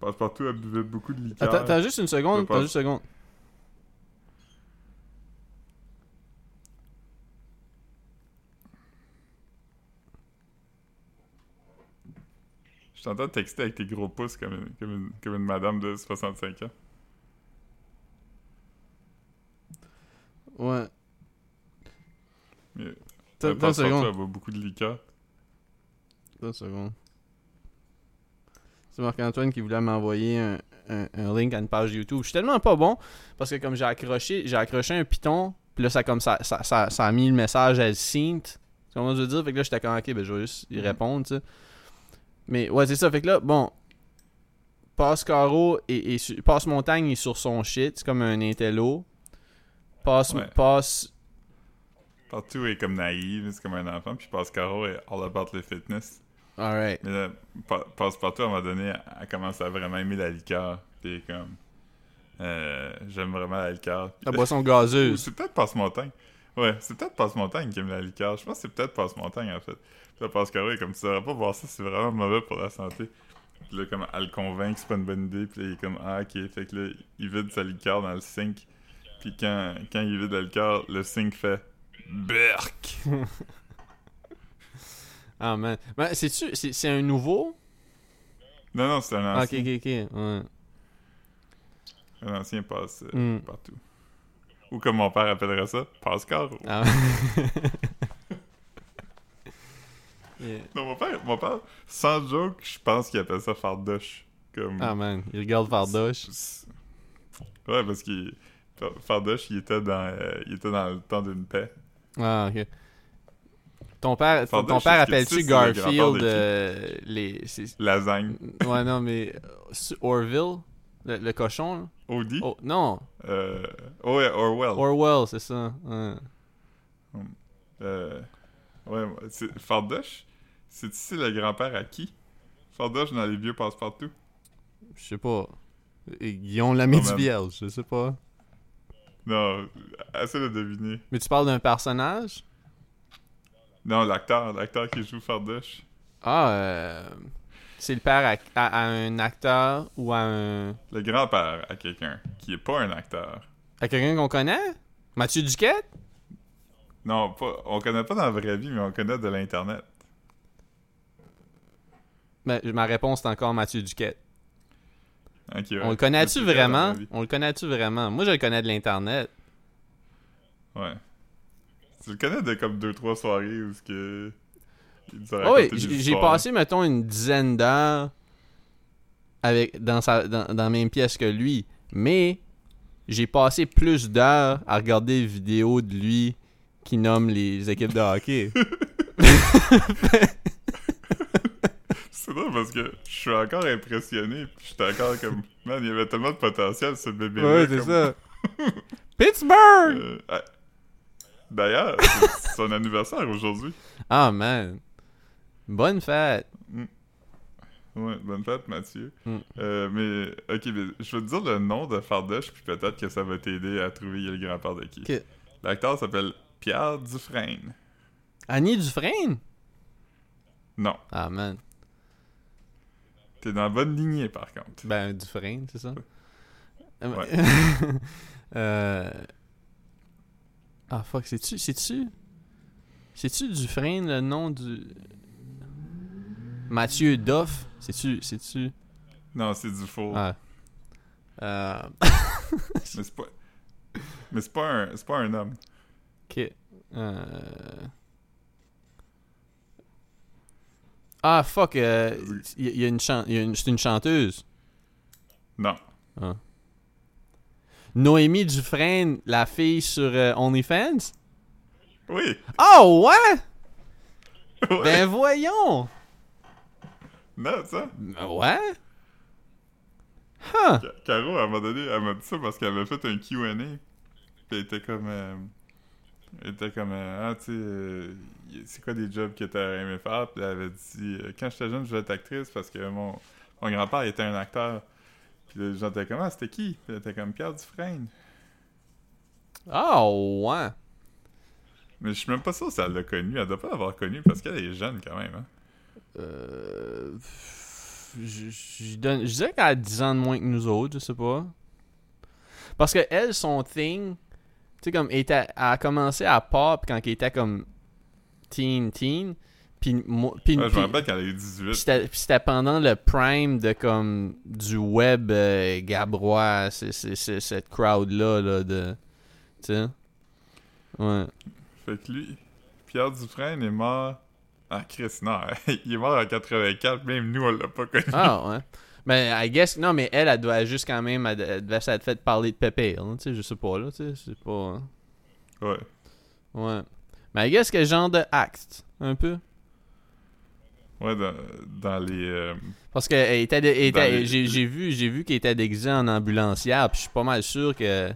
Passepartout elle buvait beaucoup de liqueur. Attends, attends juste une seconde, pense- juste une seconde. Je t'entends texter avec tes gros pouces comme une, comme une, comme une madame de 65 ans. Ouais. Mais Attends attends seconde. elle boit beaucoup de liqueur. Attends seconde. C'est Marc-Antoine qui voulait m'envoyer un, un- un link à une page YouTube. Je suis tellement pas bon parce que comme j'ai accroché, j'ai accroché un piton, puis là ça comme ça, ça, ça, ça a mis le message à synth. Tu comprends ce que je veux dire? Fait que là j'étais comme ok, ben je vais juste y Mhm. répondre, tu sais. Mais ouais, c'est ça. Fait que là, bon. Passe Caro et, et Passe Montagne est sur son shit. C'est comme un intello. Passe, Ouais. passe Partout est comme naïve, c'est comme un enfant, puis Pascaro est all about le fitness. Alright. Mais là, Pa- Passepartout, à un moment donné, elle, commence à vraiment aimer la liqueur. Puis comme, euh, j'aime vraiment la liqueur. Puis- La boisson gazeuse. c'est peut-être Passe-Montagne. Ouais, c'est peut-être Passe-Montagne qui aime la liqueur. Je pense que c'est peut-être Passe-Montagne, en fait. Là, Pascaro est comme, tu saurais pas boire ça, c'est vraiment mauvais pour la santé. Puis là, comme, elle le convainc que c'est pas une bonne idée. Puis là, il est comme, ah, ok. Fait que là, il vide sa liqueur dans le sink. Puis quand, quand il vide la liqueur, le sink fait Berk! Ah man. Ben, c'est-tu, c'est, c'est un nouveau? Non, non, c'est un Ah, ok, ancien. ok, ok. Ouais. Un ancien passe euh, Hmm. partout. Ou comme mon père appellerait ça, passe-caro. Ah. Yeah. Non, mon père, mon père, sans joke, je pense qu'il appelle ça fardoche. Comme... Ah man, il regarde Fardoche. Ouais, parce. Fa- Fardoche, il était dans, euh, il était dans le temps d'une paix. Ah, ok. Ton père, ton, père que appelle-tu le Garfield euh, les. Lasagne. Ouais, non, mais. euh, Orville le, le cochon, là? Audi. Oh, non, Euh, oh, ouais, Orwell. Orwell, c'est ça. Ouais. Euh, ouais, Fardoche, c'est ici le grand-père à qui? Fardoche dans les vieux passe-partout. Je sais pas. Et Guillaume Oh, du. Vierge, je sais pas. Non, assez de deviner. Mais tu parles d'un personnage? Non, l'acteur, l'acteur qui joue Fardoche. Ah, euh, c'est le père à, à- à un acteur ou à un. Le grand-père à quelqu'un qui est pas un acteur. à quelqu'un qu'on connaît? Mathieu Duquette? Non, pas, on connaît pas dans la vraie vie, mais on connaît de l'Internet. Ma réponse est encore Mathieu Duquette. Ouais. On le connaît-tu vraiment? On le connaît-tu vraiment? Moi, je le connais de l'Internet. Ouais. Tu le connais de comme deux, trois soirées où ce que. Ah oui, j'ai passé, mettons, une dizaine d'heures avec dans, sa, dans, dans la même pièce que lui. Mais j'ai passé plus d'heures à regarder des vidéos de lui qui nomme les équipes de hockey. C'est drôle parce que je suis encore impressionné, puis j'étais encore comme. Man, il y avait tellement de potentiel ce bébé. ouais, c'est ça. Pittsburgh! Euh, ah, D'ailleurs, c'est son anniversaire aujourd'hui. Ah, man. Bonne fête. Ouais, bonne fête, Mathieu. Mm. Euh, mais, ok, mais je vais te dire le nom de Fardoche, puis peut-être que ça va t'aider à trouver le grand-père de qui. L'acteur s'appelle Pierre Dufresne. Annie Dufresne? Non, Ah, man. T'es dans la bonne lignée par contre. Ben, Dufresne, c'est ça? Euh, Ouais. euh... Ah, fuck, c'est-tu... C'est-tu... C'est-tu Dufresne le nom du. Mathieu Doff? C'est-tu. C'est-tu? Non, c'est du faux. Ah. Euh. Mais c'est pas. Mais c'est pas un. C'est pas un homme. Ok. Euh... Ah, fuck. euh, y, a une chan- il y a une- C'est une chanteuse. Non. Noémie Dufresne, la fille sur euh, OnlyFans? Oui! Oh, ouais! Ouais. Ben voyons! Non, ça. Ben Ouais? Huh! Ca- Caro, à un moment donné, elle m'a dit ça parce qu'elle avait fait un QA. Puis elle était comme. euh, elle était comme. euh, ah, tu sais, c'est quoi des jobs que t'as aimé faire? Puis elle avait dit. euh, Quand j'étais jeune, je voulais être actrice parce que mon, mon grand-père était un acteur. Puis les gens étaient comme. Ah, c'était qui? Puis elle était comme Pierre Dufresne. Oh, ouais. Mais je suis même pas sûr si elle l'a connu. Elle doit pas l'avoir connu parce qu'elle est jeune quand même. Hein? Euh. Je, je donne, je dirais qu'elle a 10 ans de moins que nous autres, je sais pas. Parce que elle, son thing, tu sais, comme, était, elle a commencé à pop quand elle était comme teen, teen. Puis, moi- puis, Ouais, je me rappelle qu'elle a eu puis 18. c'était puis c'était pendant le prime de comme du web euh, gabrois, c'est, cette crowd-là, là, de. Tu sais? Ouais. Fait que lui, Pierre Dufresne est mort. Ah, Chris, non. il est mort en 84. Même nous, on l'a pas connu. Ah, ouais. Mais I guess, non, mais elle, elle doit juste quand même, elle, devait s'être fait parler de Pépé, hein, tu sais, je sais pas, là, tu sais, c'est pas. Ouais. Ouais. Mais I guess quel genre de acte, un peu. Ouais, dans, dans les. euh, Parce que elle était, les- j'ai, vu, j'ai vu qu'elle était déguisée en ambulancière, puis je suis pas mal sûr que.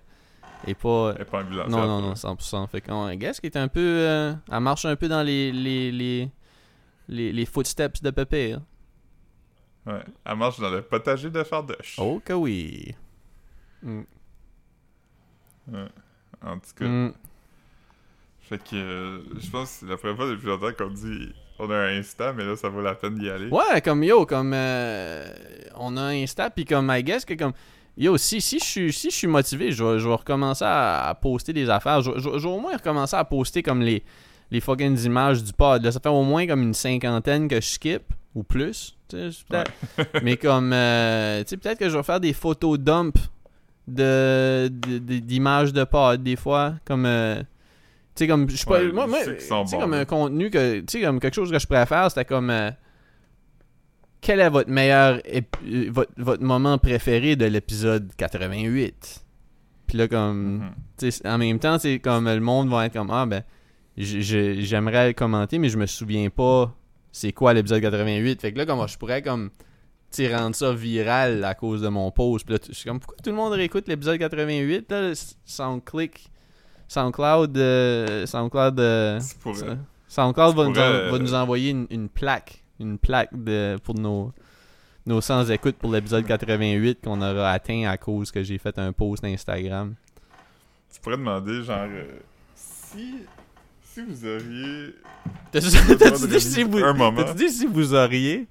Est pas. elle est pas ambulancière. Non, non, non, 100%. Fait qu'on, guess qu'elle est un peu. euh, elle marche un peu dans les. les, les, les, les footsteps de Pépé. hein. Ouais. Elle marche dans le potager de Fardoche. Oh que oui. Mm. Ouais. En tout cas. Mm. Fait que. euh, je pense que c'est la première fois depuis longtemps qu'on dit. On a un Insta, mais là, ça vaut la peine d'y aller. Ouais, comme yo, comme euh, on a un Insta, puis comme I guess que comme yo, si, si je suis si je suis motivé, je vais, je vais recommencer à, à poster des affaires. Je, je- je vais au moins recommencer à poster comme les les fucking images du pod. Là, ça fait au moins comme une cinquantaine que je skip ou plus. Mais comme euh, tu sais, peut-être que je vais faire des photos dump de de- de- d'images de pod des fois, comme euh, tu sais comme je sais pas Ouais, moi, tu sais comme un contenu que tu sais comme quelque chose que je pourrais faire c'était comme euh, quel est votre meilleur euh, votre, votre moment préféré de l'épisode 88 puis là comme Mhm. tu sais, en même temps c'est comme le monde va être comme ah ben j'aimerais commenter mais je me souviens pas c'est quoi l'épisode 88 fait que là comme je pourrais comme rendre ça viral à cause de mon post. Puis là je suis comme pourquoi tout le monde réécoute l'épisode 88 là? SoundClick SoundCloud euh, SoundCloud euh, Tu pourrais. SoundCloud Tu va, nous, en- euh, va nous envoyer une, une plaque. Une plaque de, pour nos, nos sans-écoute pour l'épisode 88 qu'on aura atteint à cause que j'ai fait un post Instagram. Tu pourrais demander, genre. euh, si. Si vous auriez. T'as-tu dit si vous, un moment? t'as-tu dit si vous auriez?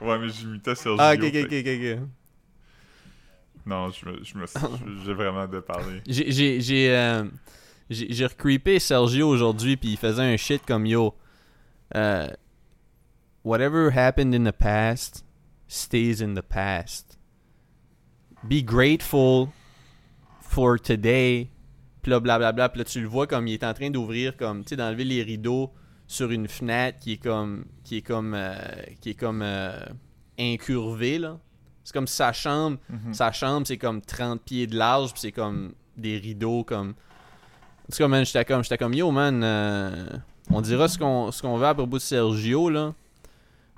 Ouais, mais j'imitais Sergio. Ah, ok, ok, ok, ok. Non, je me, je me, j'ai vraiment de parler. J'ai, j'ai, j'ai, euh, j'ai, j'ai recreepé Sergio aujourd'hui, puis il faisait un shit comme yo. euh, whatever happened in the past stays in the past. Be grateful for today. Puis là, blablabla. Puis là, tu le vois comme il est en train d'ouvrir, comme, tu sais, d'enlever les rideaux sur une fenêtre qui est comme, qui est comme, euh, qui est comme euh, incurvée, là. C'est comme sa chambre, Mhm. sa chambre, c'est comme 30 pieds de large, puis c'est comme des rideaux, comme... En tout cas, man, j'étais comme, comme, yo, man, euh, on dira ce qu'on, qu'on veut à propos de Sergio, là,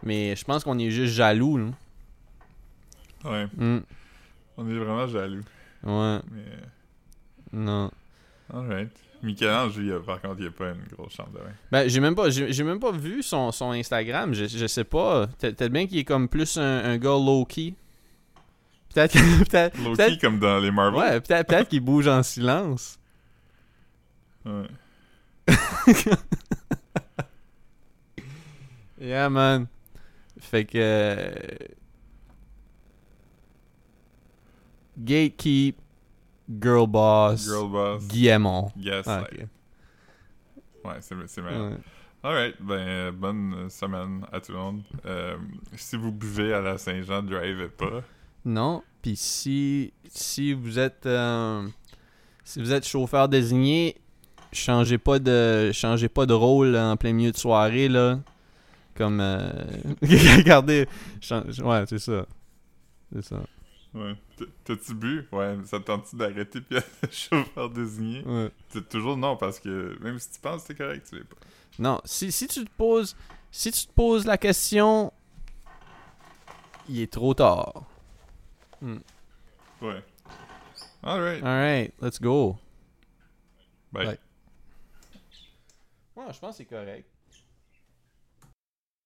mais je pense qu'on est juste jaloux, là. Ouais, Hmm, on est vraiment jaloux. ouais, Mais. non. Alright. Michel-Ange, lui, euh, par contre, il a pas une grosse chambre de bain. Ben, j'ai même pas, j'ai, même pas vu son, son Instagram, je, je sais pas. Peut- Peut-être bien qu'il est comme plus un, un gars low-key. Peut-être peut-être, Loki, peut-être, comme dans les Marvel. ouais, peut-être, peut-être qu'il bouge en silence. Ouais. Yeah, man. Fait que. euh, Gatekeep, Girl Boss, Girl boss. Guillemont. Yes. Ah, like. ok. Ouais, c'est c'est meilleur. Ouais. Alright, ben, euh, bonne semaine à tout le monde. Euh, si vous buvez à la Saint-Jean, drivez pas. Non. Puis si, si vous êtes euh, si vous êtes chauffeur désigné, changez pas de changez pas de rôle en plein milieu de soirée là. Comme euh, regardez, change- ouais c'est ça, c'est ça. Ouais. T'as-tu bu? Ouais, ça te tente d'arrêter puis être chauffeur désigné? Ouais. C'est toujours non, parce que même si tu penses que c'est correct, tu l'es pas. Non, si, si tu te poses si tu te poses la question, il est trop tard. Ouais. Alright. Alright, let's go. Bye. Bye. Ouais, je pense que c'est correct.